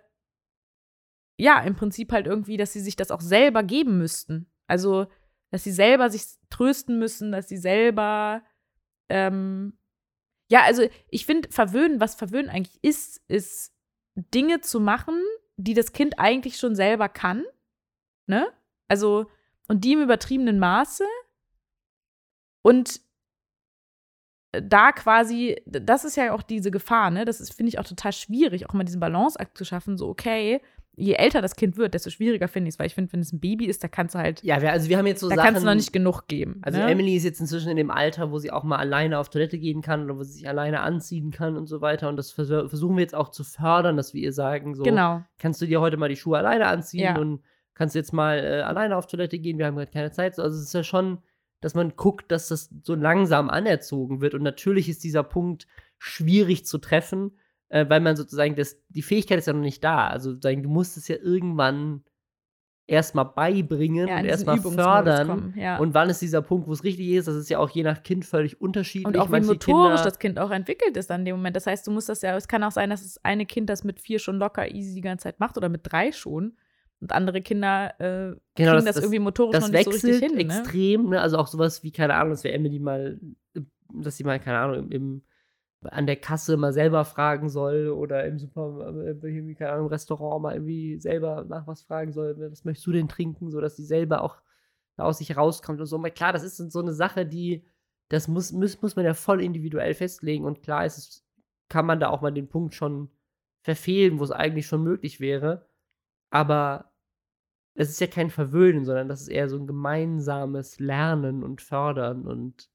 ja, im Prinzip halt irgendwie, dass sie sich das auch selber geben müssten. Also, dass sie selber sich trösten müssen, dass sie selber ähm, ja, also ich finde, verwöhnen, was verwöhnen eigentlich ist, ist Dinge zu machen, die das Kind eigentlich schon selber kann. Ne? Also, und die im übertriebenen Maße. Und da quasi, das ist ja auch diese Gefahr, ne? Das ist, finde ich, auch total schwierig, auch mal diesen Balanceakt zu schaffen, so, okay, je älter das Kind wird, desto schwieriger finde ich es, weil ich finde, wenn es ein Baby ist, da kannst du halt,
Ja, wir, also wir haben jetzt so
da
Sachen.
kannst du noch nicht genug geben.
Also
ne?
Emily ist jetzt inzwischen in dem Alter, wo sie auch mal alleine auf Toilette gehen kann oder wo sie sich alleine anziehen kann und so weiter. Und das vers versuchen wir jetzt auch zu fördern, dass wir ihr sagen, so
Genau.
kannst du dir heute mal die Schuhe alleine anziehen
Ja.
und kannst jetzt mal äh, alleine auf Toilette gehen, wir haben gerade keine Zeit. So, Also es ist ja schon, dass man guckt, dass das so langsam anerzogen wird. Und natürlich ist dieser Punkt schwierig zu treffen, äh, weil man sozusagen, das, die Fähigkeit ist ja noch nicht da. Also sozusagen, du musst es ja irgendwann erstmal beibringen
Ja,
und erstmal fördern.
kommen, ja.
Und wann ist dieser Punkt, wo es richtig ist? Das ist ja auch je nach Kind völlig unterschiedlich.
Und auch wie
Manche
motorisch
Kinder-
das Kind auch entwickelt ist an dem Moment. Das heißt, du musst das ja, es kann auch sein, dass das eine Kind das mit vier schon locker easy die ganze Zeit macht oder mit drei schon. Und andere Kinder äh,
Genau,
kriegen
das-
das,
das-
irgendwie motorisch
das
noch nicht so richtig hin. Ne?
extrem, ne? Also auch sowas wie, keine Ahnung, dass wir Emily mal, dass sie mal, keine Ahnung, im, an der Kasse mal selber fragen soll oder im Super, äh, keine Ahnung, im Restaurant mal irgendwie selber nach was fragen soll, was möchtest du denn trinken, so dass sie selber auch aus sich rauskommt und so. Aber klar, das ist so eine Sache, die, das muss, muss, muss man ja voll individuell festlegen und klar ist es, kann man da auch mal den Punkt schon verfehlen, wo es eigentlich schon möglich wäre. Aber es ist ja kein Verwöhnen, sondern das ist eher so ein gemeinsames Lernen und Fördern und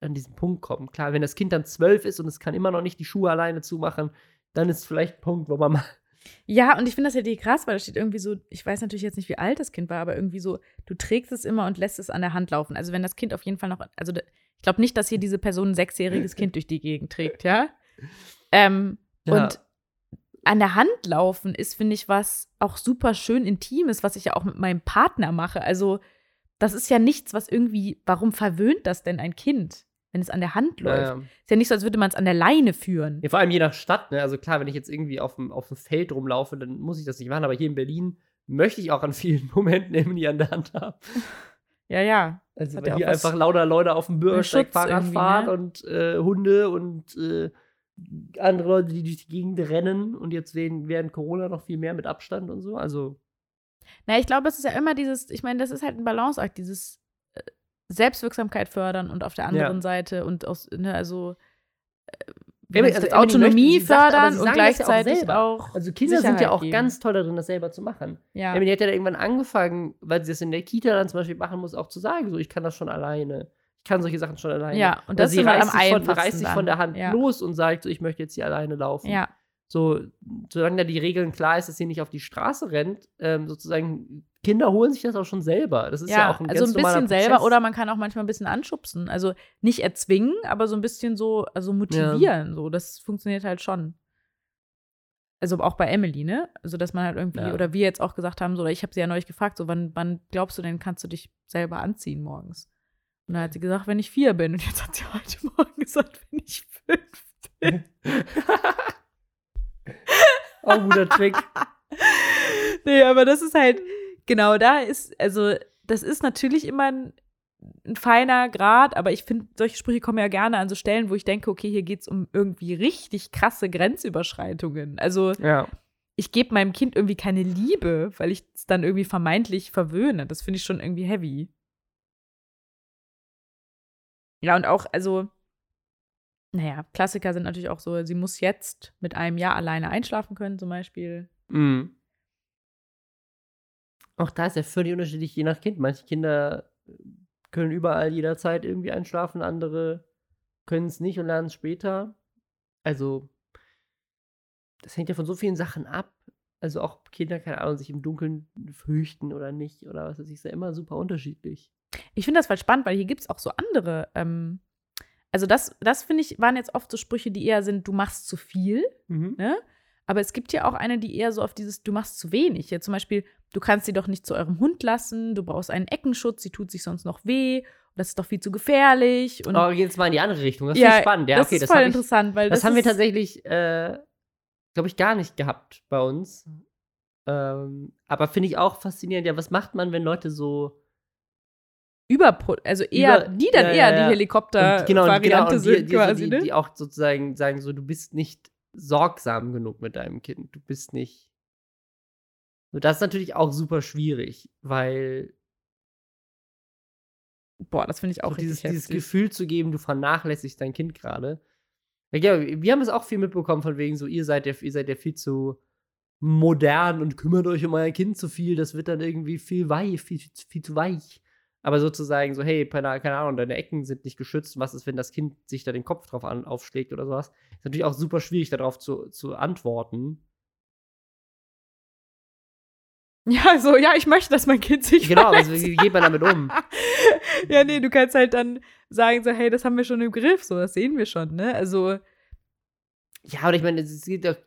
an diesen Punkt kommen. Klar, wenn das Kind dann zwölf ist und es kann immer noch nicht die Schuhe alleine zumachen, dann ist vielleicht ein Punkt, wo man mal.
Ja, und ich finde das ja die krass, weil da steht irgendwie so, ich weiß natürlich jetzt nicht, wie alt das Kind war, aber irgendwie so, du trägst es immer und lässt es an der Hand laufen. Also wenn das Kind auf jeden Fall noch, also ich glaube nicht, dass hier diese Person ein sechsjähriges Kind durch die Gegend trägt, ja. Ähm,
Ja.
Und an der Hand laufen ist, finde ich, was auch super schön Intimes, was ich ja auch mit meinem Partner mache. Also, das ist ja nichts, was irgendwie, warum verwöhnt das denn ein Kind, wenn es an der Hand läuft?
Ja, ja.
Ist ja nicht so, als würde man es an der Leine führen.
Ja, vor allem je nach Stadt, ne? Also klar, wenn ich jetzt irgendwie auf dem, auf dem Feld rumlaufe, dann muss ich das nicht machen, aber hier in Berlin möchte ich auch an vielen [LAUGHS] Momenten Emily an der Hand haben.
Ja, ja.
Also
Hat
weil hier einfach lauter Leute auf dem Bürgersteig Fahrrad
irgendwie,
fahren
ne?
und äh, Hunde und äh, andere Leute, die durch die Gegend rennen und jetzt während, Corona noch viel mehr mit Abstand und so. Also
Na, ich glaube, es ist ja immer dieses, ich meine, das ist halt ein Balanceakt, dieses Selbstwirksamkeit fördern und auf der anderen
Ja.
Seite und aus, ne, also äh, also Autonomie möchte, fördern sagt, und gleichzeitig
ja
auch,
auch, Also Kinder Sicherheit sind ja auch geben. ganz toll darin, das selber zu machen. Ja. Emily hat ja irgendwann angefangen, weil sie das in der Kita dann zum Beispiel machen muss, auch zu sagen, so ich kann das schon alleine. Ich kann solche Sachen schon alleine.
Ja, und das sie reißt am
von, reißt sich von der Hand ja. los und sagt, so, ich möchte jetzt hier alleine laufen.
Ja.
So, solange da die Regeln klar ist, dass sie nicht auf die Straße rennt, ähm, sozusagen, Kinder holen sich das auch schon selber. Das ist ja, ja auch ein
also
ein
bisschen selber oder man kann auch manchmal ein bisschen anschubsen. Also nicht erzwingen, aber so ein bisschen so, also motivieren. Ja. So, das funktioniert halt schon. Also auch bei Emily, ne? Also dass man halt irgendwie, ja. oder wir jetzt auch gesagt haben, so, oder ich habe sie ja neulich gefragt, so, wann, wann glaubst du denn, kannst du dich selber anziehen morgens? Und dann hat sie gesagt, wenn ich vier bin. Und jetzt hat sie heute Morgen gesagt, wenn ich fünf bin. [LAUGHS] [LAUGHS]
Auch ein guter Trick. [LAUGHS]
nee, aber das ist halt, genau, da ist, also, das ist natürlich immer ein, ein feiner Grad, aber ich finde, solche Sprüche kommen ja gerne an so Stellen, wo ich denke, okay, hier geht es um irgendwie richtig krasse Grenzüberschreitungen. Also,
ja.
ich gebe meinem Kind irgendwie keine Liebe, weil ich es dann irgendwie vermeintlich verwöhne. Das finde ich schon irgendwie heavy. Ja, und auch, also, naja, Klassiker sind natürlich auch so, sie muss jetzt mit einem Jahr alleine einschlafen können, zum Beispiel.
Mhm. Auch da ist ja völlig unterschiedlich, je nach Kind. Manche Kinder können überall jederzeit irgendwie einschlafen, andere können es nicht und lernen es später. Also, das hängt ja von so vielen Sachen ab. Also auch Kinder, keine Ahnung, sich im Dunkeln fürchten oder nicht oder was weiß ich, ist ja immer super unterschiedlich.
Ich finde das voll spannend, weil hier gibt es auch so andere ähm, also das, das finde ich, waren jetzt oft so Sprüche, die eher sind, du machst zu viel. Mhm. Ne? Aber es gibt ja auch eine, die eher so auf dieses, du machst zu wenig. Ja, zum Beispiel, du kannst sie doch nicht zu eurem Hund lassen, du brauchst einen Eckenschutz, sie tut sich sonst noch weh. Das ist doch viel zu gefährlich. Und
oh, jetzt mal in die andere Richtung. Das ja, ist spannend. Ja,
das
okay,
ist das voll interessant,
ich,
weil
das, das haben wir tatsächlich, äh, glaube ich, gar nicht gehabt bei uns. Ähm, aber finde ich auch faszinierend. Ja, was macht man, wenn Leute so
über, also eher, Über, die dann ja, eher ja, die Helikopter-Variante genau, genau, sind,
die, quasi, die, ne? die auch sozusagen sagen so, du bist nicht sorgsam genug mit deinem Kind, du bist nicht. Und das ist natürlich auch super schwierig, weil
Boah, das finde ich auch so
dieses, dieses Gefühl zu geben, du vernachlässigst dein Kind gerade. Ja, wir haben es auch viel mitbekommen von wegen so, ihr seid ja, ihr seid ja viel zu modern und kümmert euch um euer Kind zu viel, das wird dann irgendwie viel weich, viel, viel zu weich. Aber sozusagen so, hey, keine, Ahnung, deine Ecken sind nicht geschützt. Was ist, wenn das Kind sich da den Kopf drauf an, aufschlägt oder sowas? Ist natürlich auch super schwierig, darauf zu, zu antworten. [LAUGHS]
Ja, so, ja, ich möchte, dass mein Kind sich.
Genau, also wie geht man damit um? [LAUGHS]
ja, nee, du kannst halt dann sagen, so, hey, das haben wir schon im Griff, so, das sehen wir schon, ne? Also,
ja, oder ich meine,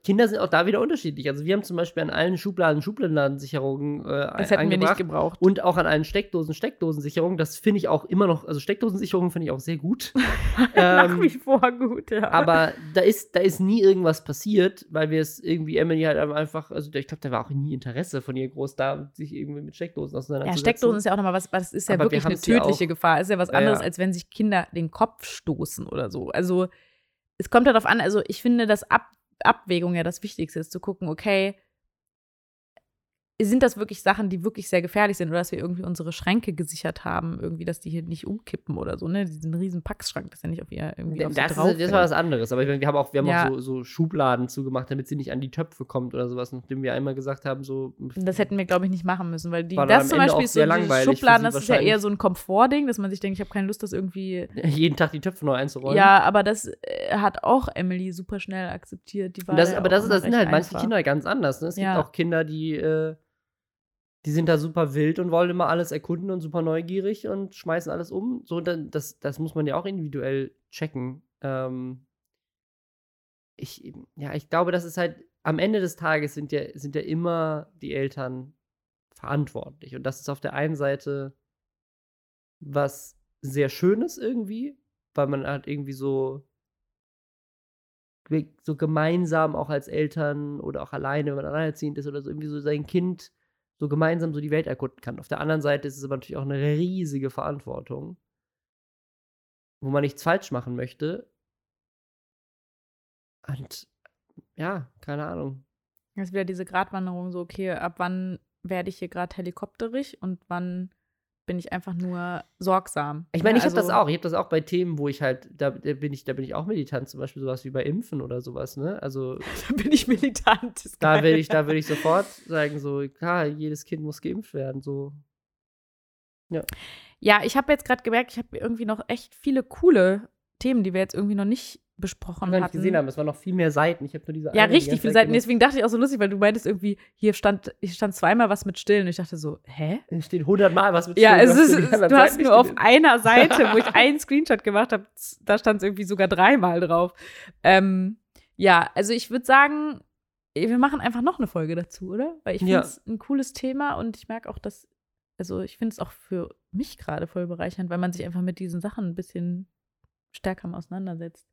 Kinder sind auch da wieder unterschiedlich. Also wir haben zum Beispiel an allen Schubladen Schubladensicherungen äh,
Das hätten wir nicht gebraucht.
Und auch an allen Steckdosen Steckdosensicherungen. Das finde ich auch immer noch, also Steckdosensicherungen finde ich auch sehr gut. [LAUGHS]
Nach ähm, wie vor gut, ja.
Aber da ist, da ist nie irgendwas passiert, weil wir es irgendwie, Emily halt einfach, also ich glaube, da war auch nie Interesse von ihr groß da, sich irgendwie mit Steckdosen auseinanderzusetzen.
Ja, Steckdosen ist ja auch nochmal was, das ist ja Aber wirklich eine tödliche Gefahr. Ist ja was anderes, ja, ja. als wenn sich Kinder den Kopf stoßen oder so. Also es kommt darauf an, also ich finde, dass Ab Abwägung ja das Wichtigste ist, zu gucken, okay, sind das wirklich Sachen, die wirklich sehr gefährlich sind oder dass wir irgendwie unsere Schränke gesichert haben, irgendwie, dass die hier nicht umkippen oder so, ne? Diesen riesen Packschrank, das ist ja nicht auf ihr irgendwie auf
das, ist, das war was anderes, aber ich meine, wir haben auch, wir haben ja. auch so, so, Schubladen zugemacht, damit sie nicht an die Töpfe kommt oder sowas, nachdem wir einmal gesagt haben, so.
Das hätten wir, glaube ich, nicht machen müssen, weil die, das zum Beispiel ist so Schubladen, das ist ja eher so ein Komfortding, dass man sich denkt, ich habe keine Lust, das irgendwie. [LAUGHS]
Jeden Tag die Töpfe neu einzuräumen.
Ja, aber das äh, hat auch Emily super schnell akzeptiert. Die war
das, aber das, ist, das sind halt manche Kinder ganz anders. Ne? Es ja. gibt auch Kinder, die. Äh, die sind da super wild und wollen immer alles erkunden und super neugierig und schmeißen alles um. So, das, das muss man ja auch individuell checken. Ähm ich, ja, ich glaube, das ist halt, am Ende des Tages sind ja, sind ja immer die Eltern verantwortlich. Und das ist auf der einen Seite was sehr Schönes irgendwie, weil man halt irgendwie so, so gemeinsam auch als Eltern oder auch alleine, wenn man alleinerziehend ist oder so, irgendwie so sein Kind so gemeinsam so die Welt erkunden kann. Auf der anderen Seite ist es aber natürlich auch eine riesige Verantwortung, wo man nichts falsch machen möchte. Und ja, keine Ahnung.
Das ist wieder diese Gratwanderung, so, okay, ab wann werde ich hier gerade helikopterig und wann bin ich einfach nur sorgsam.
Ich meine, ich
also,
habe das auch. Ich habe das auch bei Themen, wo ich halt, da, da, bin ich, da bin ich auch militant, zum Beispiel sowas wie bei Impfen oder sowas, ne? Also. [LAUGHS]
da bin ich militant.
Da will ich, da will ich sofort sagen, so, klar, jedes Kind muss geimpft werden. So. Ja.
Ja, ich habe jetzt gerade gemerkt, ich habe irgendwie noch echt viele coole Themen, die wir jetzt irgendwie noch nicht besprochen
wir
hatten.
gesehen haben. Es waren noch viel mehr Seiten. Ich habe nur diese
Ja,
eine,
richtig viele Seiten. Deswegen dachte ich auch so lustig, weil du meintest irgendwie, hier stand, hier stand zweimal was mit Stillen. Und ich dachte so, hä?
Es steht hundertmal was mit
Ja,
Stillen.
es ist, du, du hast nur auf einer Seite, wo ich [LAUGHS] einen Screenshot gemacht habe, da stand es irgendwie sogar dreimal drauf. Ähm, ja, also ich würde sagen, wir machen einfach noch eine Folge dazu, oder? Weil ich finde es ja. ein cooles Thema und ich merke auch, dass, also ich finde es auch für mich gerade voll bereichernd, weil man sich einfach mit diesen Sachen ein bisschen stärker auseinandersetzt.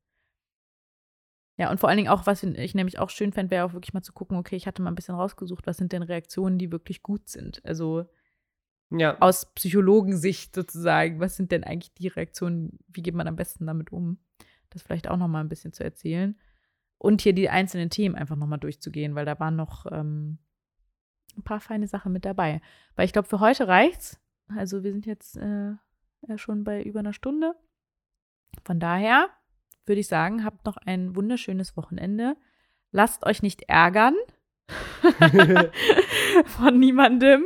Ja, und vor allen Dingen auch, was ich nämlich auch schön fände, wäre auch wirklich mal zu gucken, okay, ich hatte mal ein bisschen rausgesucht, was sind denn Reaktionen, die wirklich gut sind? Also ja. aus Psychologensicht sozusagen, was sind denn eigentlich die Reaktionen, wie geht man am besten damit um? Das vielleicht auch noch mal ein bisschen zu erzählen. Und hier die einzelnen Themen einfach noch mal durchzugehen, weil da waren noch ähm, ein paar feine Sachen mit dabei. Weil ich glaube, für heute reicht's. Also wir sind jetzt äh, schon bei über einer Stunde. Von daher würde ich sagen, habt noch ein wunderschönes Wochenende. Lasst euch nicht ärgern [LAUGHS] von niemandem.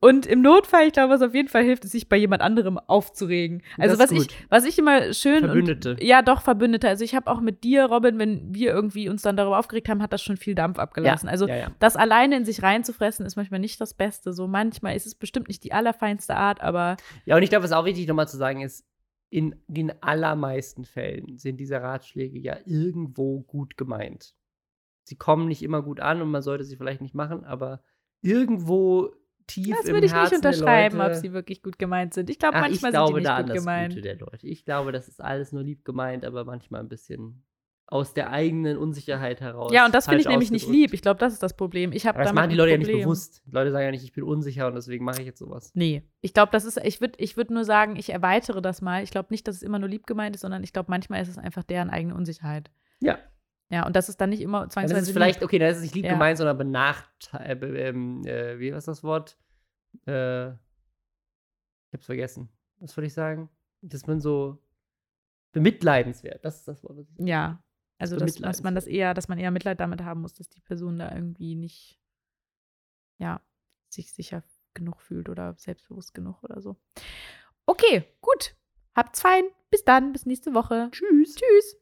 Und im Notfall, ich glaube, was auf jeden Fall hilft, ist, sich bei jemand anderem aufzuregen. Also was ich, was ich immer schön
Verbündete.
Und, ja, doch Verbündete. Also ich habe auch mit dir, Robin, wenn wir irgendwie uns dann darüber aufgeregt haben, hat das schon viel Dampf abgelassen.
Ja,
also
ja, ja.
das alleine in sich reinzufressen ist manchmal nicht das Beste. So manchmal ist es bestimmt nicht die allerfeinste Art, aber
ja und ich glaube, was auch wichtig nochmal zu sagen ist, in den allermeisten Fällen sind diese Ratschläge ja irgendwo gut gemeint. Sie kommen nicht immer gut an und man sollte sie vielleicht nicht machen, aber irgendwo tief das im würde ich
nicht unterschreiben,
Leute,
ob sie wirklich gut gemeint sind. Ich glaube, manchmal ich glaube, sind die nicht gut gemeint.
Gute der Leute. Ich glaube, das ist alles nur lieb gemeint, aber manchmal ein bisschen aus der eigenen Unsicherheit heraus.
Ja, und das finde ich nämlich nicht lieb. Ich glaube, das ist das Problem. Ich habe
Das machen die Leute ja nicht bewusst. Die Leute sagen ja nicht, ich bin unsicher und deswegen mache ich jetzt sowas.
Nee. Ich glaube, das ist, ich würde ich würd nur sagen, ich erweitere das mal. Ich glaube nicht, dass es immer nur lieb gemeint ist, sondern ich glaube, manchmal ist es einfach deren eigene Unsicherheit.
Ja.
Ja, und das ist dann nicht immer zwangsweise. Ja,
das ist vielleicht, okay, das ist nicht lieb ja. gemeint, sondern benachteiligt. Äh, ähm, äh, wie ist das Wort? Äh, ich hab's vergessen. Was wollte ich sagen? Dass man so bemitleidenswert. Das ist das Wort.
Ja, also, dass, dass, man das eher, dass man eher Mitleid damit haben muss, dass die Person da irgendwie nicht, ja, sich sicher genug fühlt oder selbstbewusst genug oder so. Okay, gut. Habt's fein. Bis dann. Bis nächste Woche.
Tschüss.
Tschüss.